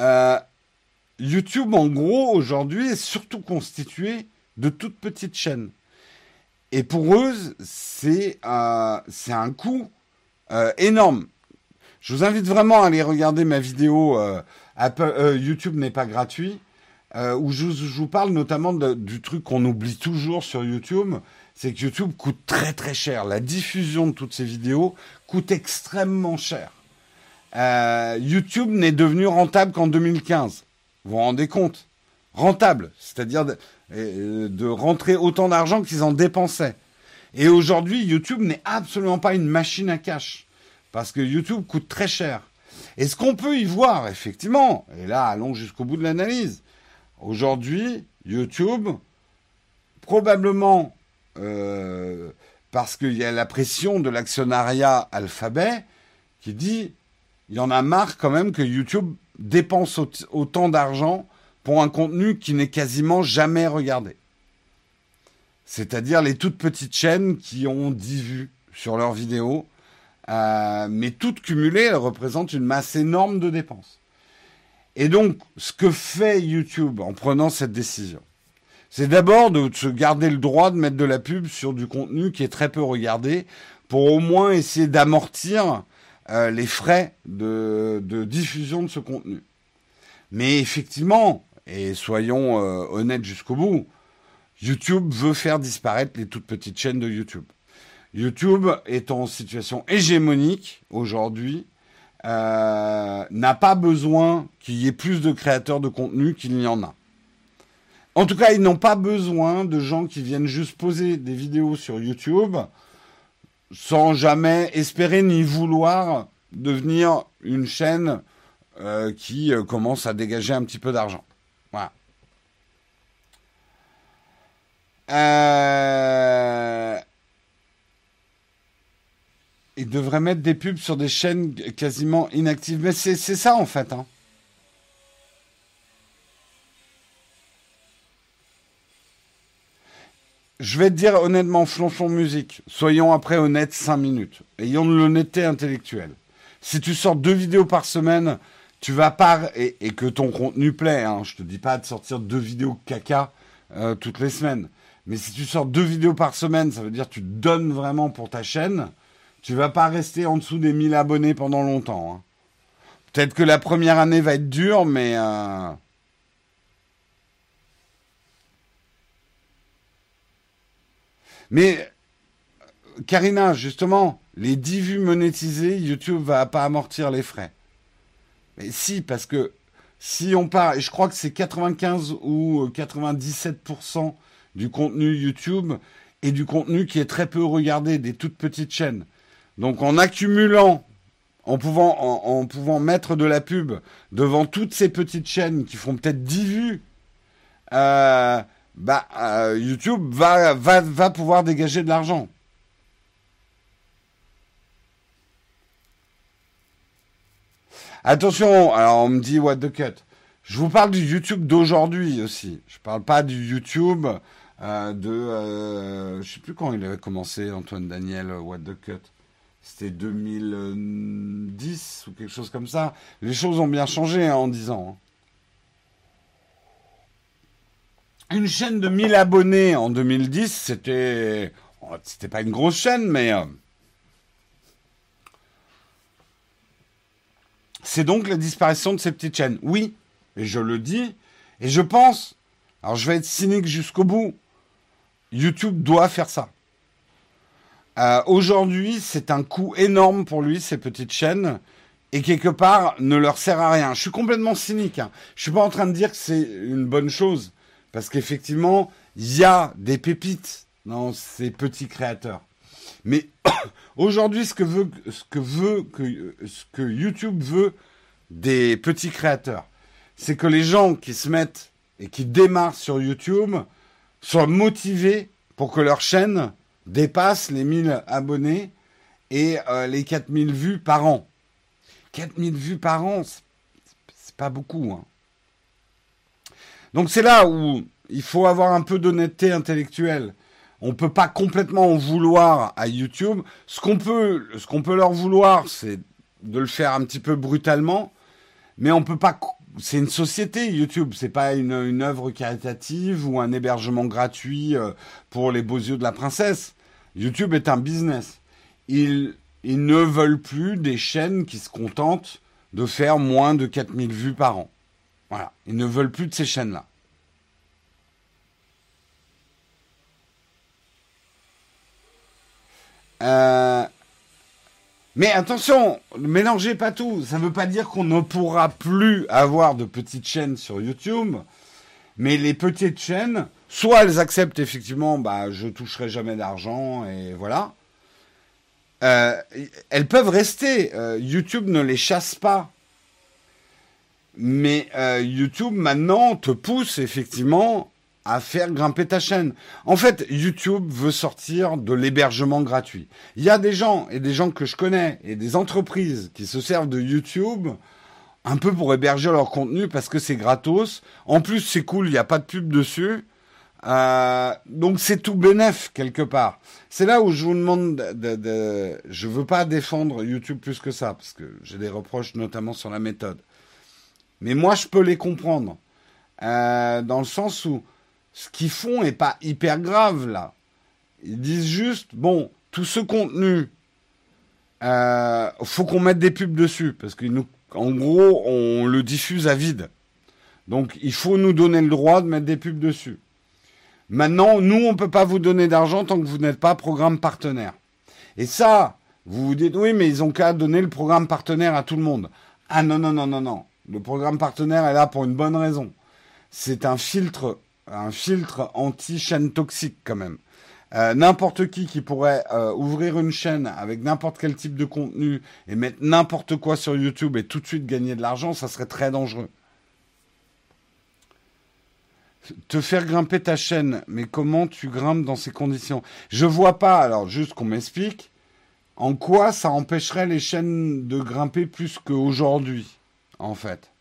Euh, YouTube, en gros, aujourd'hui, est surtout constitué de toutes petites chaînes. Et pour eux, c'est un coût énorme. Je vous invite vraiment à aller regarder ma vidéo euh, euh, YouTube n'est pas gratuit, euh, où je, vous parle notamment du truc qu'on oublie toujours sur YouTube, c'est que YouTube coûte très très cher. La diffusion de toutes ces vidéos coûte extrêmement cher. YouTube n'est devenu rentable qu'en 2015. Vous vous rendez compte? Rentable, c'est-à-dire de rentrer autant d'argent qu'ils en dépensaient. Et aujourd'hui, YouTube n'est absolument pas une machine à cash parce que YouTube coûte très cher. Et ce qu'on peut y voir, effectivement, et là, allons jusqu'au bout de l'analyse, aujourd'hui, YouTube, probablement euh, parce qu'il y a la pression de l'actionnariat Alphabet qui dit, il y en a marre quand même que YouTube dépense autant d'argent pour un contenu qui n'est quasiment jamais regardé. C'est-à-dire les toutes petites chaînes qui ont 10 vues sur leurs vidéos euh, mais toutes cumulées, elles représentent une masse énorme de dépenses. Et donc, ce que fait YouTube en prenant cette décision, c'est d'abord de se garder le droit de mettre de la pub sur du contenu qui est très peu regardé, pour au moins essayer d'amortir euh, les frais de, diffusion de ce contenu. Mais effectivement, et soyons euh, honnêtes jusqu'au bout, YouTube veut faire disparaître les toutes petites chaînes de YouTube. YouTube est en situation hégémonique aujourd'hui, euh, n'a pas besoin qu'il y ait plus de créateurs de contenu qu'il n'y en a. En tout cas, ils n'ont pas besoin de gens qui viennent juste poser des vidéos sur YouTube sans jamais espérer ni vouloir devenir une chaîne euh, qui euh, commence à dégager un petit peu d'argent. Voilà. Ils devraient mettre des pubs sur des chaînes quasiment inactives. Mais c'est ça en fait. Hein. Je vais te dire honnêtement, Flonchon Musique, soyons après honnêtes 5 minutes. Ayons de l'honnêteté intellectuelle. Si tu sors deux vidéos par semaine, tu vas pas, et, que ton contenu plaît, hein, je te dis pas de sortir deux vidéos caca euh, toutes les semaines. Mais si tu sors deux vidéos par semaine, ça veut dire que tu donnes vraiment pour ta chaîne. Tu vas pas rester en dessous des 1000 abonnés pendant longtemps. Hein. Peut-être que la première année va être dure, mais... Euh, mais, Karina, justement, les 10 vues monétisées, YouTube va pas amortir les frais. Mais si, parce que si on part, et je crois que c'est 95 ou 97% du contenu YouTube et du contenu qui est très peu regardé, des toutes petites chaînes. Donc en accumulant, en pouvant, en, pouvant mettre de la pub devant toutes ces petites chaînes qui font peut-être 10 vues, euh, bah, euh, YouTube va, va, pouvoir dégager de l'argent. Attention, alors on me dit what the cut. Je vous parle du YouTube d'aujourd'hui aussi. Je parle pas du YouTube euh, de, euh, je sais plus quand il avait commencé Antoine Daniel what the cut. C'était 2010 ou quelque chose comme ça. Les choses ont bien changé hein, en 10 ans. Hein. Une chaîne de 1000 abonnés en 2010, c'était, oh, c'était pas une grosse chaîne, mais euh, C'est donc la disparition de ces petites chaînes. Oui, et je le dis, et je pense, alors je vais être cynique jusqu'au bout, YouTube doit faire ça. Euh, aujourd'hui, c'est un coût énorme pour lui, ces petites chaînes, et quelque part, ne leur sert à rien. Je suis complètement cynique. Hein. Je suis pas en train de dire que c'est une bonne chose, parce qu'effectivement, il y a des pépites dans ces petits créateurs. Mais aujourd'hui, ce que veut, ce que veut, que, ce que YouTube veut des petits créateurs, c'est que les gens qui se mettent et qui démarrent sur YouTube soient motivés pour que leur chaîne dépasse les 1000 abonnés et euh, les 4000 vues par an. 4000 vues par an, c'est pas beaucoup. Hein. Donc c'est là où il faut avoir un peu d'honnêteté intellectuelle on peut pas complètement en vouloir à YouTube. Ce qu'on peut, ce qu'on peut leur vouloir, c'est de le faire un petit peu brutalement, mais on peut pas. C'est une société YouTube, c'est pas une, œuvre caritative ou un hébergement gratuit euh, pour les beaux yeux de la princesse. YouTube est un business. Ils, ils ne veulent plus des chaînes qui se contentent de faire moins de 4000 vues par an. Voilà. Ils ne veulent plus de ces chaînes-là. Euh, mais attention, mélangez pas tout. Ça ne veut pas dire qu'on ne pourra plus avoir de petites chaînes sur YouTube. Mais les petites chaînes, soit elles acceptent effectivement, bah, je toucherai jamais d'argent et voilà. Euh, elles peuvent rester. Euh, YouTube ne les chasse pas. Mais YouTube maintenant te pousse effectivement à faire grimper ta chaîne. En fait, YouTube veut sortir de l'hébergement gratuit. Il y a des gens, et des gens que je connais, et des entreprises qui se servent de YouTube un peu pour héberger leur contenu parce que c'est gratos. En plus, c'est cool, il n'y a pas de pub dessus. Euh, donc c'est tout bénef quelque part. C'est là où je vous demande de, de, je veux pas défendre YouTube plus que ça parce que j'ai des reproches notamment sur la méthode. Mais moi je peux les comprendre euh, dans le sens où ce qu'ils font est pas hyper grave là. Ils disent juste, bon, tout ce contenu, euh, faut qu'on mette des pubs dessus parce qu'en gros, on le diffuse à vide. Donc, il faut nous donner le droit de mettre des pubs dessus. Maintenant, nous, on peut pas vous donner d'argent tant que vous n'êtes pas programme partenaire. Et ça, vous vous dites, oui, mais ils ont qu'à donner le programme partenaire à tout le monde. Ah non, non, non, non, non. Le programme partenaire est là pour une bonne raison. C'est un filtre un filtre anti-chaîne toxique quand même. Euh, n'importe qui qui pourrait euh, ouvrir une chaîne avec n'importe quel type de contenu et mettre n'importe quoi sur YouTube et tout de suite gagner de l'argent, ça serait très dangereux. Te faire grimper ta chaîne, mais comment tu grimpes dans ces conditions? Je vois pas, alors juste qu'on m'explique, en quoi ça empêcherait les chaînes de grimper plus qu'aujourd'hui, en fait.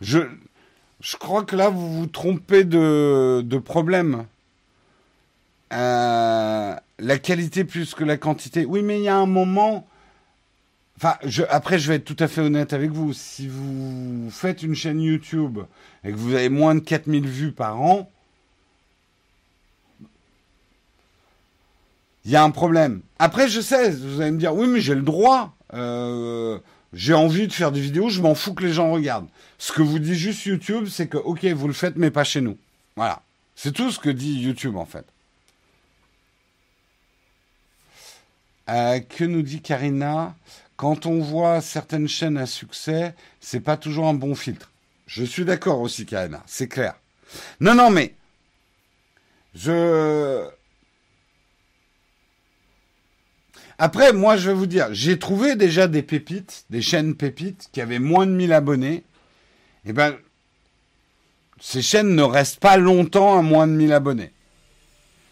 Je, je crois que là, vous vous trompez de, de problème. Euh, la qualité plus que la quantité. Oui, mais il y a un moment. Enfin, après, je vais être tout à fait honnête avec vous. Si vous faites une chaîne YouTube et que vous avez moins de 4000 vues par an, il y a un problème. Après, je sais, vous allez me dire, oui, mais j'ai le droit. Euh, j'ai envie de faire des vidéos, je m'en fous que les gens regardent. Ce que vous dit juste YouTube, c'est que, ok, vous le faites, mais pas chez nous. Voilà. C'est tout ce que dit YouTube, en fait. Euh, que nous dit Karina? Quand on voit certaines chaînes à succès, c'est pas toujours un bon filtre. Je suis d'accord aussi, Karina, c'est clair. Non, non, mais je. Après, moi, je vais vous dire, j'ai trouvé déjà des pépites, des chaînes pépites qui avaient moins de 1000 abonnés. Eh ben, ces chaînes ne restent pas longtemps à moins de 1000 abonnés.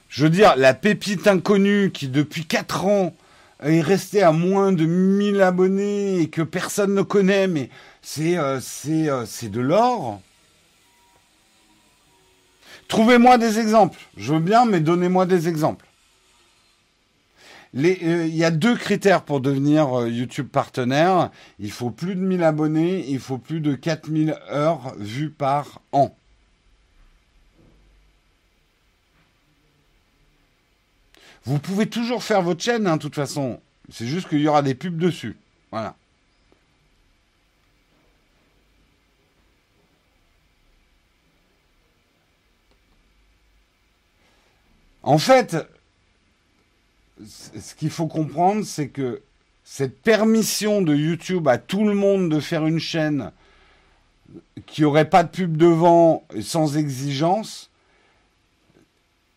Je veux dire, la pépite inconnue qui, depuis 4 ans, est restée à moins de 1000 abonnés et que personne ne connaît, mais c'est euh, euh, c'est de l'or. Trouvez-moi des exemples. Je veux bien, mais donnez-moi des exemples. Euh, il y a deux critères pour devenir YouTube partenaire. Il faut plus de 1000 abonnés, il faut plus de 4000 heures vues par an. Vous pouvez toujours faire votre chaîne, hein, de toute façon. C'est juste qu'il y aura des pubs dessus. Voilà. En fait, ce qu'il faut comprendre, c'est que cette permission de YouTube à tout le monde de faire une chaîne qui n'aurait pas de pub devant et sans exigence,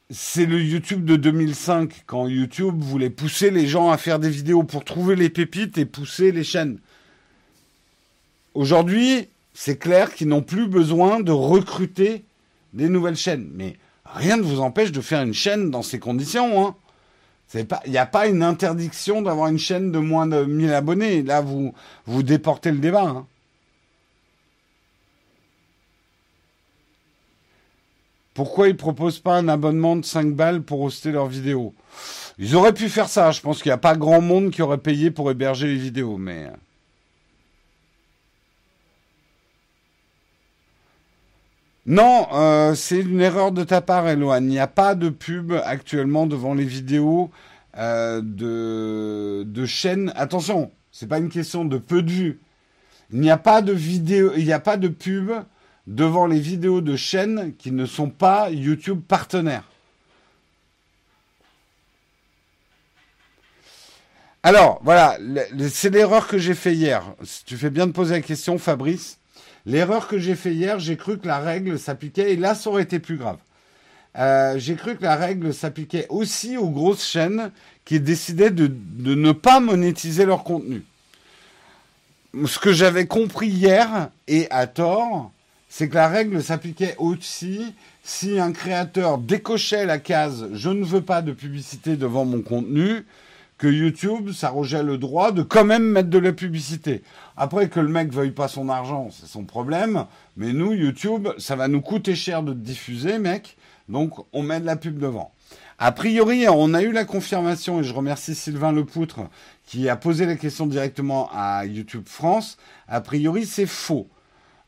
c'est le YouTube de 2005, quand YouTube voulait pousser les gens à faire des vidéos pour trouver les pépites et pousser les chaînes. Aujourd'hui, c'est clair qu'ils n'ont plus besoin de recruter des nouvelles chaînes. Mais rien ne vous empêche de faire une chaîne dans ces conditions. Hein. Il n'y a pas une interdiction d'avoir une chaîne de moins de 1000 abonnés. Là, vous, vous déportez le débat. Hein. Pourquoi ils proposent pas un abonnement de 5 balles pour hoster leurs vidéos? Ils auraient pu faire ça. Je pense qu'il n'y a pas grand monde qui aurait payé pour héberger les vidéos, mais. Non, euh, c'est une erreur de ta part, Eloane. Il n'y a pas de pub actuellement devant les vidéos euh, de, de chaînes. Attention, c'est pas une question de peu de vues. Il n'y a pas de vidéo, il n'y a pas de pub devant les vidéos de chaînes qui ne sont pas YouTube partenaires. Alors, voilà, c'est l'erreur que j'ai fait hier. Tu fais bien de poser la question, Fabrice. L'erreur que j'ai fait hier, j'ai cru que la règle s'appliquait, et là, ça aurait été plus grave. Euh, j'ai cru que la règle s'appliquait aussi aux grosses chaînes qui décidaient de, de ne pas monétiser leur contenu. Ce que j'avais compris hier, et à tort, c'est que la règle s'appliquait aussi si un créateur décochait la case je ne veux pas de publicité devant mon contenu, que YouTube s'arrogeait le droit de quand même mettre de la publicité. Après que le mec veuille pas son argent, c'est son problème, mais nous YouTube, ça va nous coûter cher de diffuser, mec. Donc on met de la pub devant. A priori, on a eu la confirmation et je remercie Sylvain Lepoutre qui a posé la question directement à YouTube France. A priori, c'est faux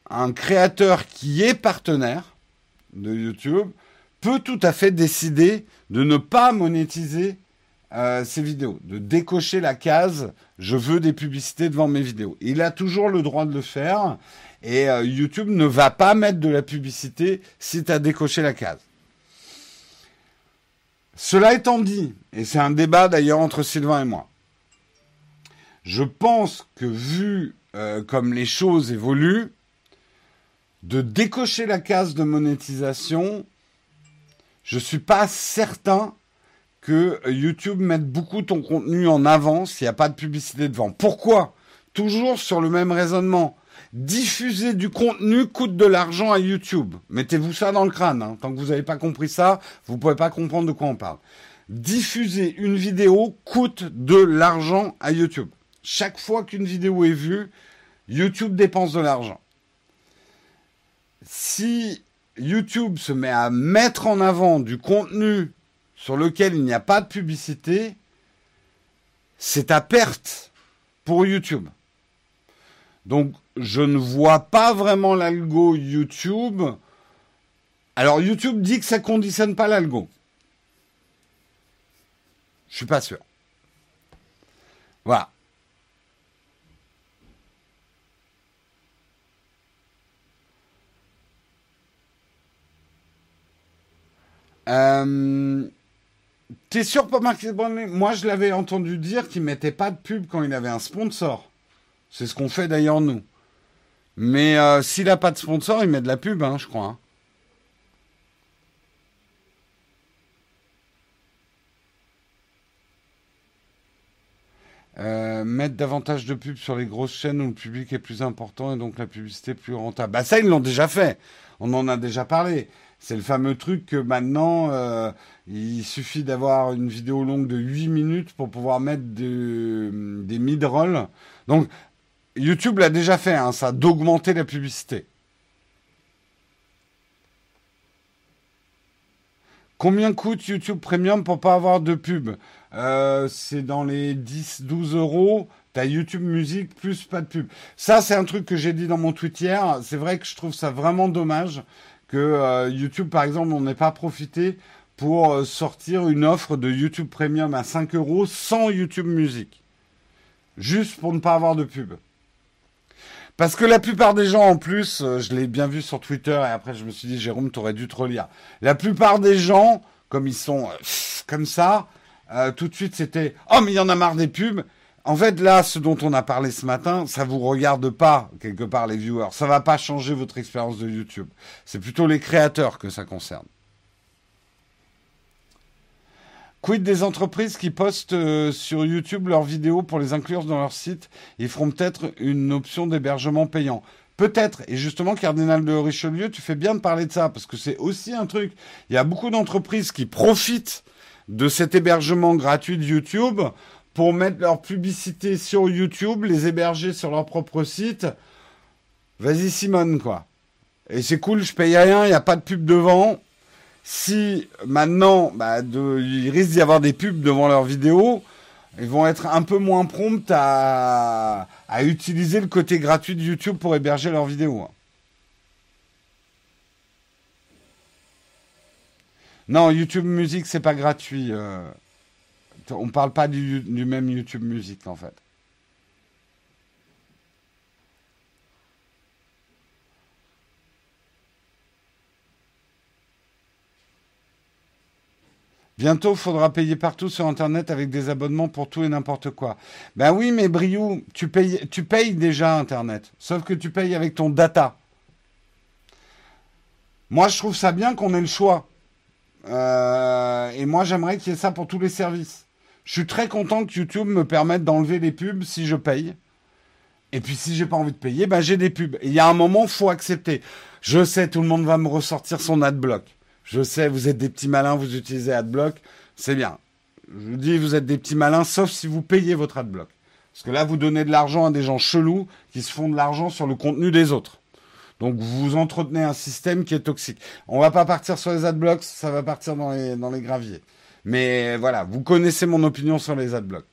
un créateur qui est partenaire de YouTube peut tout à fait décider de ne pas monétiser euh, ses vidéos, de décocher la case je veux des publicités devant mes vidéos. Il a toujours le droit de le faire et euh, YouTube ne va pas mettre de la publicité si tu as décoché la case. Cela étant dit, et c'est un débat d'ailleurs entre Sylvain et moi, je pense que vu euh, comme les choses évoluent, de décocher la case de monétisation, je suis pas certain que YouTube mette beaucoup ton contenu en avant s'il n'y a pas de publicité devant. Pourquoi? Toujours sur le même raisonnement. Diffuser du contenu coûte de l'argent à YouTube. Mettez-vous ça dans le crâne. Hein. Tant que vous n'avez pas compris ça, vous ne pouvez pas comprendre de quoi on parle. Diffuser une vidéo coûte de l'argent à YouTube. Chaque fois qu'une vidéo est vue, YouTube dépense de l'argent si YouTube se met à mettre en avant du contenu sur lequel il n'y a pas de publicité, c'est à perte pour YouTube. Donc, je ne vois pas vraiment l'algo YouTube. Alors, YouTube dit que ça conditionne pas l'algo. Je suis pas sûr. Voilà. Euh, T'es sûr pas Marc Moi, je l'avais entendu dire qu'il mettait pas de pub quand il avait un sponsor. C'est ce qu'on fait d'ailleurs nous. Mais euh, s'il n'a pas de sponsor, il met de la pub, hein, je crois. Hein. Euh, mettre davantage de pubs sur les grosses chaînes où le public est plus important et donc la publicité plus rentable. Bah ça, ils l'ont déjà fait. On en a déjà parlé. C'est le fameux truc que maintenant, euh, il suffit d'avoir une vidéo longue de 8 minutes pour pouvoir mettre des mid-rolls. Donc, YouTube l'a déjà fait, hein, ça, d'augmenter la publicité. Combien coûte YouTube Premium pour pas avoir de pub? Euh, C'est dans les 10-12 euros. T'as YouTube Musique plus pas de pub. Ça, c'est un truc que j'ai dit dans mon tweet hier. C'est vrai que je trouve ça vraiment dommage que euh, YouTube, par exemple, n'en ait pas profité pour euh, sortir une offre de YouTube Premium à 5 euros sans YouTube Musique. Juste pour ne pas avoir de pub. Parce que la plupart des gens, en plus, euh, je l'ai bien vu sur Twitter et après je me suis dit, Jérôme, t'aurais dû te relire. La plupart des gens, comme ils sont comme ça, tout de suite c'était, oh mais il y en a marre des pubs. En fait, là, ce dont on a parlé ce matin, ça vous regarde pas quelque part les viewers. Ça va pas changer votre expérience de YouTube. C'est plutôt les créateurs que ça concerne. Quid des entreprises qui postent euh, sur YouTube leurs vidéos pour les inclure dans leur site? Ils feront peut-être une option d'hébergement payant. Peut-être. Et justement, Cardinal de Richelieu, tu fais bien de parler de ça parce que c'est aussi un truc. Il y a beaucoup d'entreprises qui profitent de cet hébergement gratuit de YouTube pour mettre leur publicité sur YouTube, les héberger sur leur propre site. Vas-y Simone, quoi. Et c'est cool, je paye rien, il n'y a pas de pub devant. Si maintenant, bah, de, il risque d'y avoir des pubs devant leurs vidéos, ils vont être un peu moins prompts à, utiliser le côté gratuit de YouTube pour héberger leurs vidéos. Hein. Non, YouTube Music, c'est pas gratuit. Euh. On parle pas du, même YouTube musique en fait. Bientôt, il faudra payer partout sur Internet avec des abonnements pour tout et n'importe quoi. Ben oui, mais Briou, tu payes, tu payes déjà Internet. Sauf que tu payes avec ton data. Moi, je trouve ça bien qu'on ait le choix. Euh, et moi, j'aimerais qu'il y ait ça pour tous les services. Je suis très content que YouTube me permette d'enlever les pubs si je paye. Et puis si j'ai pas envie de payer, ben j'ai des pubs. il y a un moment, faut accepter. Je sais, tout le monde va me ressortir son adblock. Je sais, vous êtes des petits malins, vous utilisez adblock, c'est bien. Je vous dis, vous êtes des petits malins, sauf si vous payez votre adblock. Parce que là, vous donnez de l'argent à des gens chelous qui se font de l'argent sur le contenu des autres. Donc vous entretenez un système qui est toxique. On va pas partir sur les adblocks, ça va partir dans les, dans les graviers. Mais voilà, vous connaissez mon opinion sur les adblocks.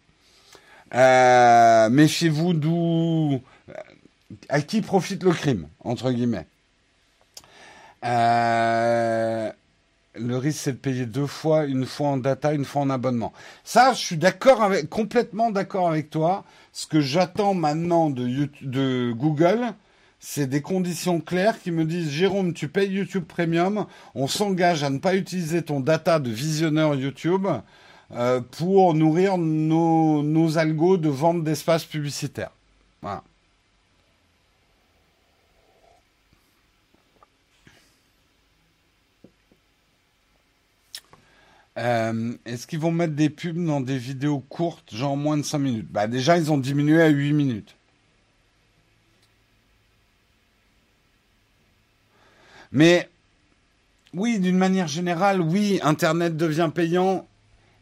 Euh, méfiez-vous d'où, à qui profite le crime entre guillemets. Euh, le risque c'est de payer deux fois, une fois en data, une fois en abonnement. Ça, je suis d'accord avec, complètement d'accord avec toi. Ce que j'attends maintenant de Google, c'est des conditions claires qui me disent Jérôme, tu payes YouTube Premium, on s'engage à ne pas utiliser ton data de visionneur YouTube euh, pour nourrir nos, nos algos de vente d'espace publicitaire. Voilà. Euh, est-ce qu'ils vont mettre des pubs dans des vidéos courtes, genre moins de 5 minutes? Bah déjà, ils ont diminué à 8 minutes. Mais oui, d'une manière générale, oui, Internet devient payant.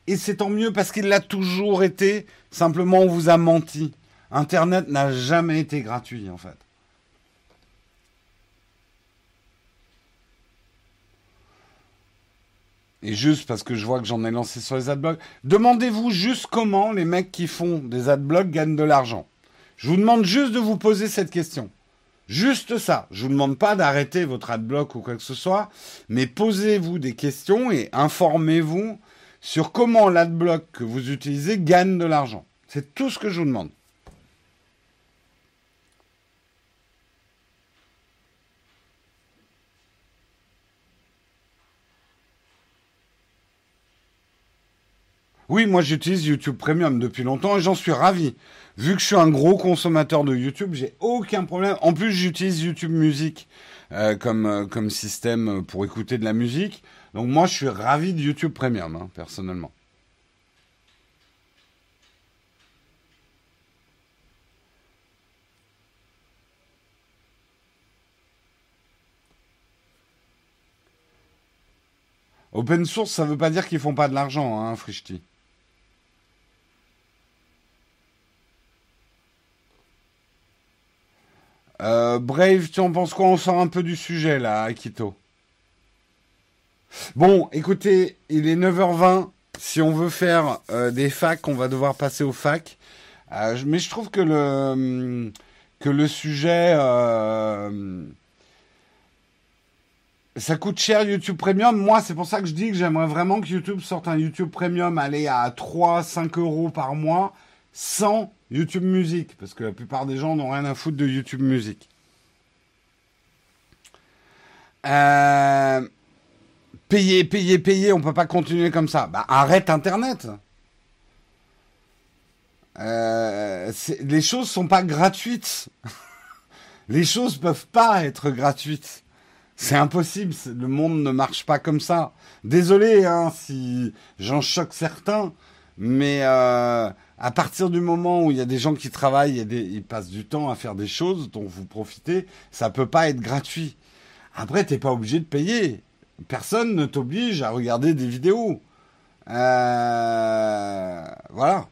Et c'est tant mieux parce qu'il l'a toujours été. Simplement, on vous a menti. Internet n'a jamais été gratuit, en fait. Et juste parce que je vois que j'en ai lancé sur les adblocks, demandez-vous juste comment les mecs qui font des adblocks gagnent de l'argent. Je vous demande juste de vous poser cette question. Juste ça. Je vous demande pas d'arrêter votre adblock ou quoi que ce soit, mais posez-vous des questions et informez-vous sur comment l'adblock que vous utilisez gagne de l'argent. C'est tout ce que je vous demande. Oui, moi j'utilise YouTube Premium depuis longtemps et j'en suis ravi. Vu que je suis un gros consommateur de YouTube, j'ai aucun problème. En plus, j'utilise YouTube Music euh, comme, euh, comme système pour écouter de la musique. Donc moi, je suis ravi de YouTube Premium, hein, personnellement. Open source, ça veut pas dire qu'ils font pas de l'argent, hein, Frishti. Euh, Brave, tu en penses quoi? On sort un peu du sujet là, Akito. Bon, écoutez, il est 9h20. Si on veut faire euh, des facs, on va devoir passer aux facs. Euh, mais je trouve que le, que le sujet ça coûte cher YouTube Premium. Moi, c'est pour ça que je dis que j'aimerais vraiment que YouTube sorte un YouTube Premium, aller à 3, 5 euros par mois, sans YouTube Music. Parce que la plupart des gens n'ont rien à foutre de YouTube Music. Euh, payer, payer, payer, on peut pas continuer comme ça. Bah, arrête Internet. Euh, les choses sont pas gratuites. les choses peuvent pas être gratuites. C'est impossible, le monde ne marche pas comme ça. Désolé hein, si j'en choque certains, mais euh, à partir du moment où il y a des gens qui travaillent et ils passent du temps à faire des choses dont vous profitez, ça peut pas être gratuit. Après, t'es pas obligé de payer. Personne ne t'oblige à regarder des vidéos. Euh, voilà.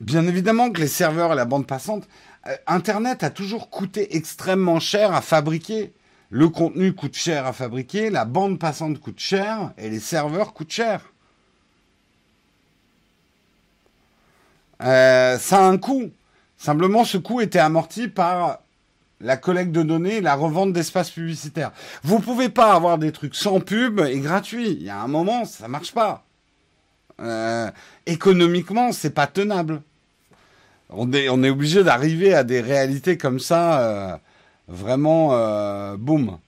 Bien évidemment que les serveurs et la bande passante, euh, Internet a toujours coûté extrêmement cher à fabriquer. Le contenu coûte cher à fabriquer, la bande passante coûte cher et les serveurs coûtent cher. Euh, ça a un coût. Simplement, ce coût était amorti par la collecte de données, la revente d'espaces publicitaires. Vous pouvez pas avoir des trucs sans pub et gratuits. Il y a un moment, ça marche pas. Euh, économiquement, c'est pas tenable on est, on est obligé d'arriver à des réalités comme ça, euh, vraiment, euh, boum.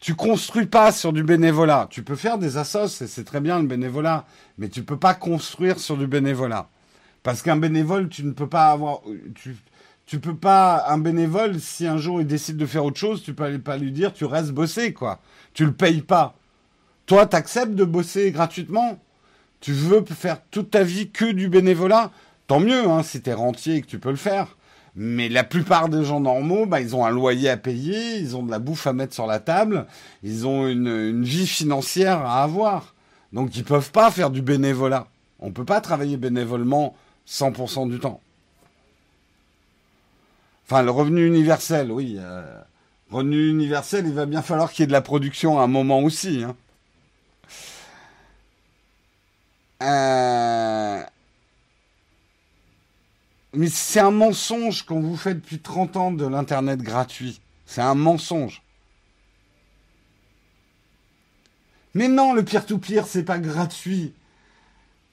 Tu construis pas sur du bénévolat. Tu peux faire des assos, c'est très bien le bénévolat, mais tu peux pas construire sur du bénévolat. Parce qu'un bénévole, tu ne peux pas avoir, tu, tu peux pas, un bénévole, si un jour il décide de faire autre chose, tu peux pas lui dire, tu restes bosser, quoi. Tu le payes pas. Toi, tu acceptes de bosser gratuitement? Tu veux faire toute ta vie que du bénévolat? Tant mieux, hein, si t'es rentier et que tu peux le faire. Mais la plupart des gens normaux, bah, ils ont un loyer à payer, ils ont de la bouffe à mettre sur la table, ils ont une, vie financière à avoir. Donc ils peuvent pas faire du bénévolat. On peut pas travailler bénévolement 100% du temps. Enfin, le revenu universel, oui. Euh, revenu universel, il va bien falloir qu'il y ait de la production à un moment aussi. Hein. Euh, mais c'est un mensonge qu'on vous fait depuis 30 ans de l'Internet gratuit. C'est un mensonge. Mais non, le peer-to-peer, c'est pas gratuit.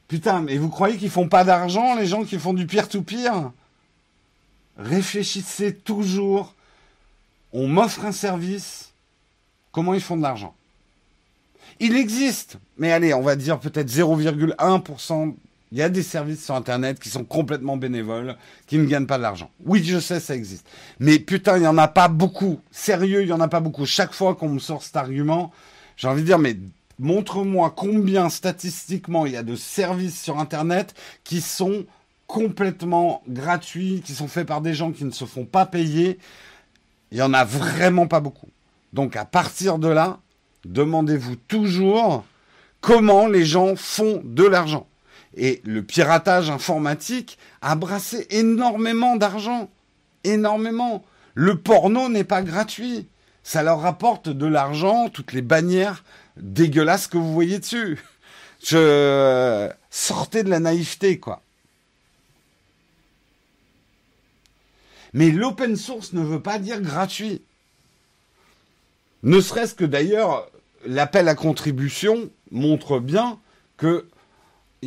Putain, mais vous croyez qu'ils font pas d'argent, les gens qui font du peer-to-peer? Réfléchissez toujours. On m'offre un service. Comment ils font de l'argent? Il existe, mais allez, on va dire peut-être 0,1% il y a des services sur Internet qui sont complètement bénévoles, qui ne gagnent pas de l'argent. Oui, je sais, ça existe. Mais putain, il n'y en a pas beaucoup. Sérieux, il n'y en a pas beaucoup. Chaque fois qu'on me sort cet argument, j'ai envie de dire, mais montre-moi combien statistiquement il y a de services sur Internet qui sont complètement gratuits, qui sont faits par des gens qui ne se font pas payer. Il n'y en a vraiment pas beaucoup. Donc à partir de là, demandez-vous toujours comment les gens font de l'argent. Et le piratage informatique a brassé énormément d'argent. Énormément. Le porno n'est pas gratuit. Ça leur rapporte de l'argent, toutes les bannières dégueulasses que vous voyez dessus. Sortais de la naïveté, quoi. Mais l'open source ne veut pas dire gratuit. Ne serait-ce que d'ailleurs, l'appel à contribution montre bien que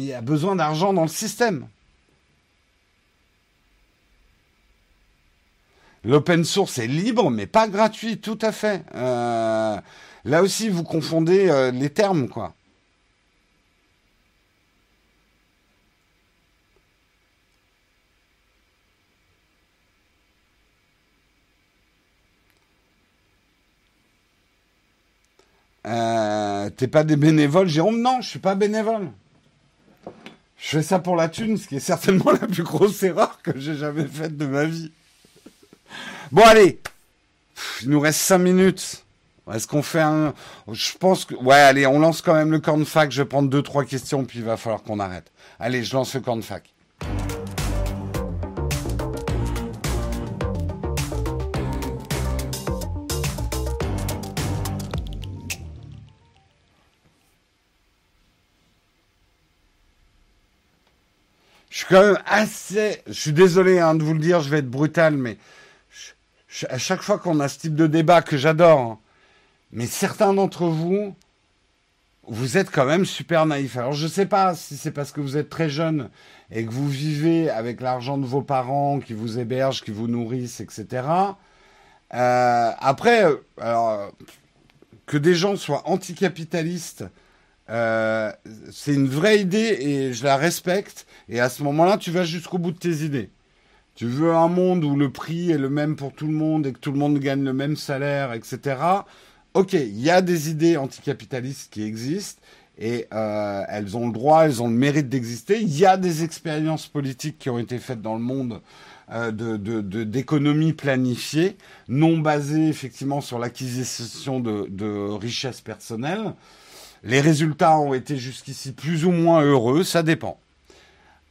il y a besoin d'argent dans le système. L'open source est libre, mais pas gratuit, tout à fait. Euh, là aussi, vous confondez euh, les termes, quoi. Euh, T'es pas des bénévoles, Jérôme? Non, je suis pas bénévole. Je fais ça pour la thune, ce qui est certainement la plus grosse erreur que j'ai jamais faite de ma vie. Bon, allez. Il nous reste 5 minutes. Est-ce qu'on fait un... Je pense que... Ouais, allez, on lance quand même le cornfac. Je vais prendre 2-3 questions, puis il va falloir qu'on arrête. Allez, je lance le cornfac. Je quand même assez. Je suis désolé hein, de vous le dire, je vais être brutal, mais à chaque fois qu'on a ce type de débat que j'adore, hein, mais certains d'entre vous, vous êtes quand même super naïfs. Alors je ne sais pas si c'est parce que vous êtes très jeune et que vous vivez avec l'argent de vos parents qui vous hébergent, qui vous nourrissent, etc. Euh, après, alors, que des gens soient anticapitalistes euh, c'est une vraie idée et je la respecte. Et à ce moment-là, tu vas jusqu'au bout de tes idées. Tu veux un monde où le prix est le même pour tout le monde et que tout le monde gagne le même salaire, etc. Ok, il y a des idées anticapitalistes qui existent et euh, elles ont le droit, elles ont le mérite d'exister. Il y a des expériences politiques qui ont été faites dans le monde euh, d'économie planifiée, non basée effectivement sur l'acquisition de richesses personnelles. Les résultats ont été jusqu'ici plus ou moins heureux, ça dépend.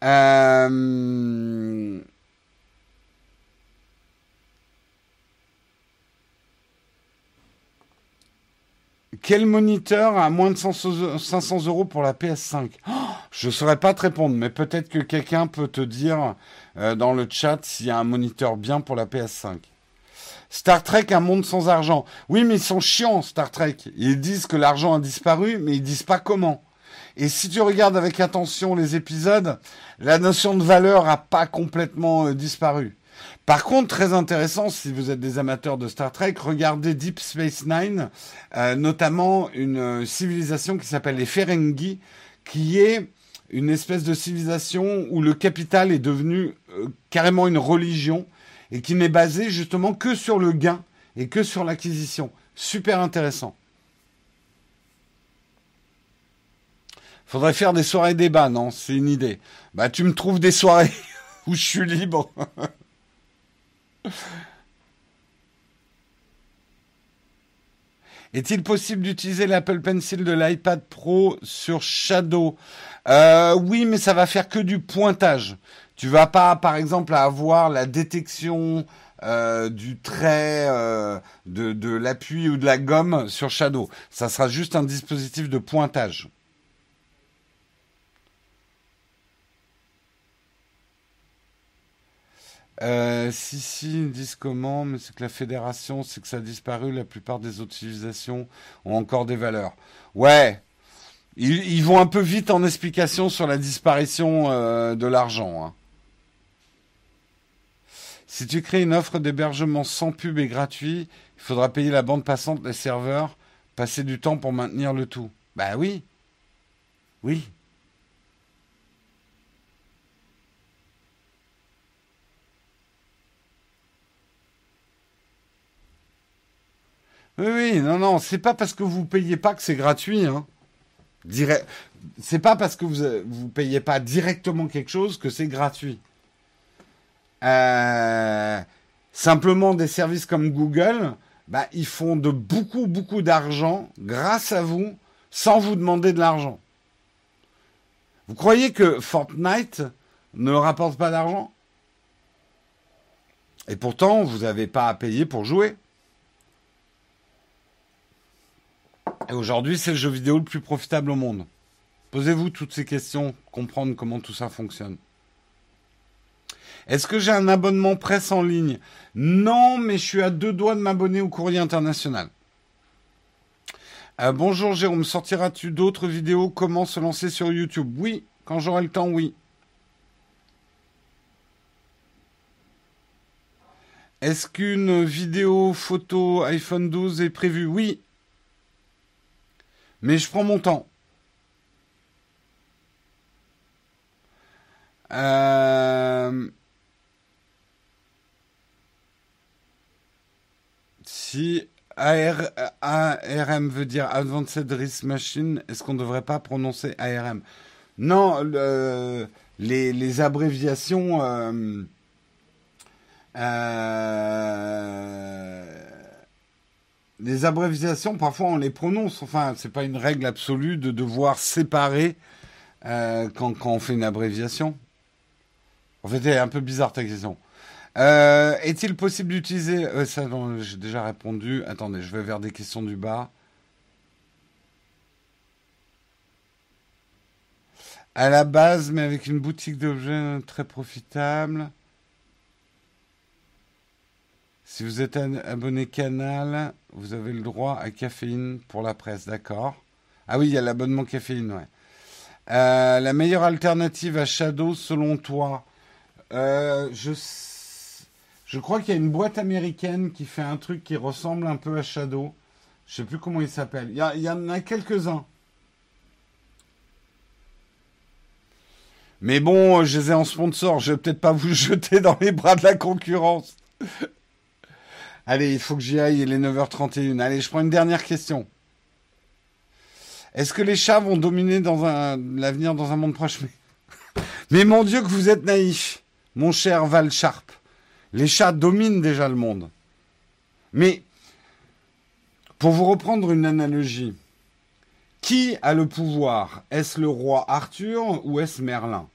Euh, quel moniteur a moins de 500 euros pour la PS5 Je ne saurais pas te répondre, mais peut-être que quelqu'un peut te dire euh, dans le chat s'il y a un moniteur bien pour la PS5. Star Trek, un monde sans argent. Oui, mais ils sont chiants, Star Trek. Ils disent que l'argent a disparu, mais ils disent pas comment. Et si tu regardes avec attention les épisodes, la notion de valeur a pas complètement euh, disparu. Par contre, très intéressant, si vous êtes des amateurs de Star Trek, regardez Deep Space Nine, euh, notamment une euh, civilisation qui s'appelle les Ferengi, qui est une espèce de civilisation où le capital est devenu carrément une religion et qui n'est basé justement que sur le gain et que sur l'acquisition. Super intéressant. Faudrait faire des soirées débat, non? C'est une idée. Bah, tu me trouves des soirées où je suis libre. Est-il possible d'utiliser l'Apple Pencil de l'iPad Pro sur Shadow? Euh, Oui, mais ça va faire que du pointage. Tu vas pas, par exemple, avoir la détection euh, du trait, euh, de, l'appui ou de la gomme sur Shadow. Ça sera juste un dispositif de pointage. Euh, si, si, ils disent comment, mais c'est que la fédération, c'est que ça a disparu, la plupart des autres civilisations ont encore des valeurs. Ouais, ils, vont un peu vite en explication sur la disparition de l'argent. Hein. Si tu crées une offre d'hébergement sans pub et gratuit, il faudra payer la bande passante des serveurs, passer du temps pour maintenir le tout. Bah oui. Oui. Oui, oui, non, non, c'est pas parce que vous payez pas que c'est gratuit. Hein. C'est pas parce que vous vous payez pas directement quelque chose que c'est gratuit. Euh, simplement des services comme Google, bah, ils font de beaucoup, beaucoup d'argent grâce à vous, sans vous demander de l'argent. Vous croyez que Fortnite ne rapporte pas d'argent? Et pourtant, vous n'avez pas à payer pour jouer. Et aujourd'hui, c'est le jeu vidéo le plus profitable au monde. Posez-vous toutes ces questions, comprendre comment tout ça fonctionne. Est-ce que j'ai un abonnement presse en ligne? Non, mais je suis à deux doigts de m'abonner au courrier international. Euh, bonjour Jérôme, sortiras-tu d'autres vidéos? Comment se lancer sur YouTube? Oui, quand j'aurai le temps, oui. Est-ce qu'une vidéo photo iPhone 12 est prévue? Oui. Mais je prends mon temps. Euh, si ARM veut dire Advanced Risk Machine, est-ce qu'on ne devrait pas prononcer ARM Non, les, abréviations. Euh, euh, les abréviations, parfois on les prononce. Enfin, c'est pas une règle absolue de devoir séparer euh, quand, on fait une abréviation. En fait, c'est un peu bizarre ta question. Euh, est-il possible d'utiliser... Euh, ça, j'ai déjà répondu. Attendez, je vais vers des questions du bas. À la base, mais avec une boutique d'objets très profitable. Si vous êtes abonné canal, vous avez le droit à caféine pour la presse, d'accord? Ah oui, il y a l'abonnement caféine, ouais. Euh, la meilleure alternative à Shadow, selon toi euh, je, crois qu'il y a une boîte américaine qui fait un truc qui ressemble un peu à Shadow. Je sais plus comment il s'appelle. Il y, en a quelques-uns. Mais bon, je les ai en sponsor. Je vais peut-être pas vous jeter dans les bras de la concurrence. Allez, il faut que j'y aille. Il est 9h31. Allez, je prends une dernière question. Est-ce que les chats vont dominer dans l'avenir dans un monde proche? Mais mon Dieu que vous êtes naïf mon cher Val Sharp. Les chats dominent déjà le monde. Mais, pour vous reprendre une analogie, qui a le pouvoir? Est-ce le roi Arthur ou est-ce Merlin?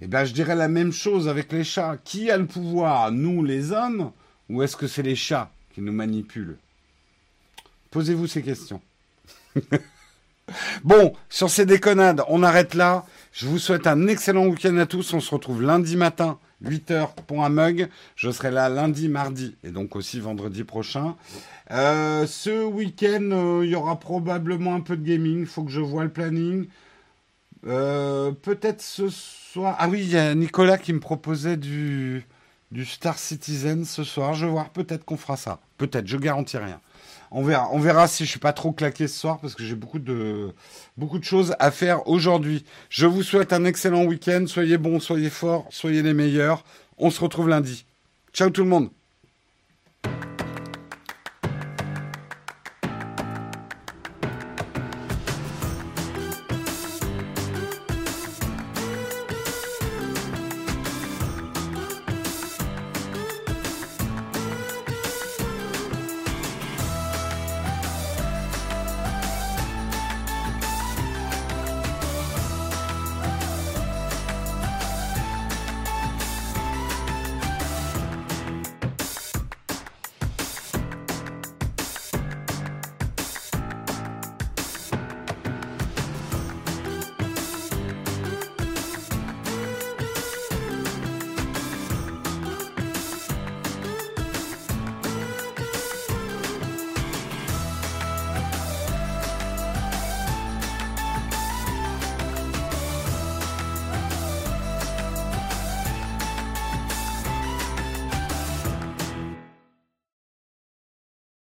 Eh bien, je dirais la même chose avec les chats. Qui a le pouvoir? Nous, les hommes Ou est-ce que c'est les chats qui nous manipulent? Posez-vous ces questions. bon, sur ces déconnades, on arrête là. Je vous souhaite un excellent week-end à tous. On se retrouve lundi matin, 8h pour un mug. Je serai là lundi, mardi et donc aussi vendredi prochain. Euh, ce week-end, euh, il y aura probablement un peu de gaming. Il faut que je vois le planning. Euh, peut-être ce soir. Ah oui, il y a Nicolas qui me proposait du, du Star Citizen ce soir. Je vais voir, peut-être qu'on fera ça. Peut-être, je garantis rien. On verra. On verra si je suis pas trop claqué ce soir parce que j'ai beaucoup de, beaucoup de choses à faire aujourd'hui. Je vous souhaite un excellent week-end. Soyez bons, soyez forts, soyez les meilleurs. On se retrouve lundi. Ciao tout le monde.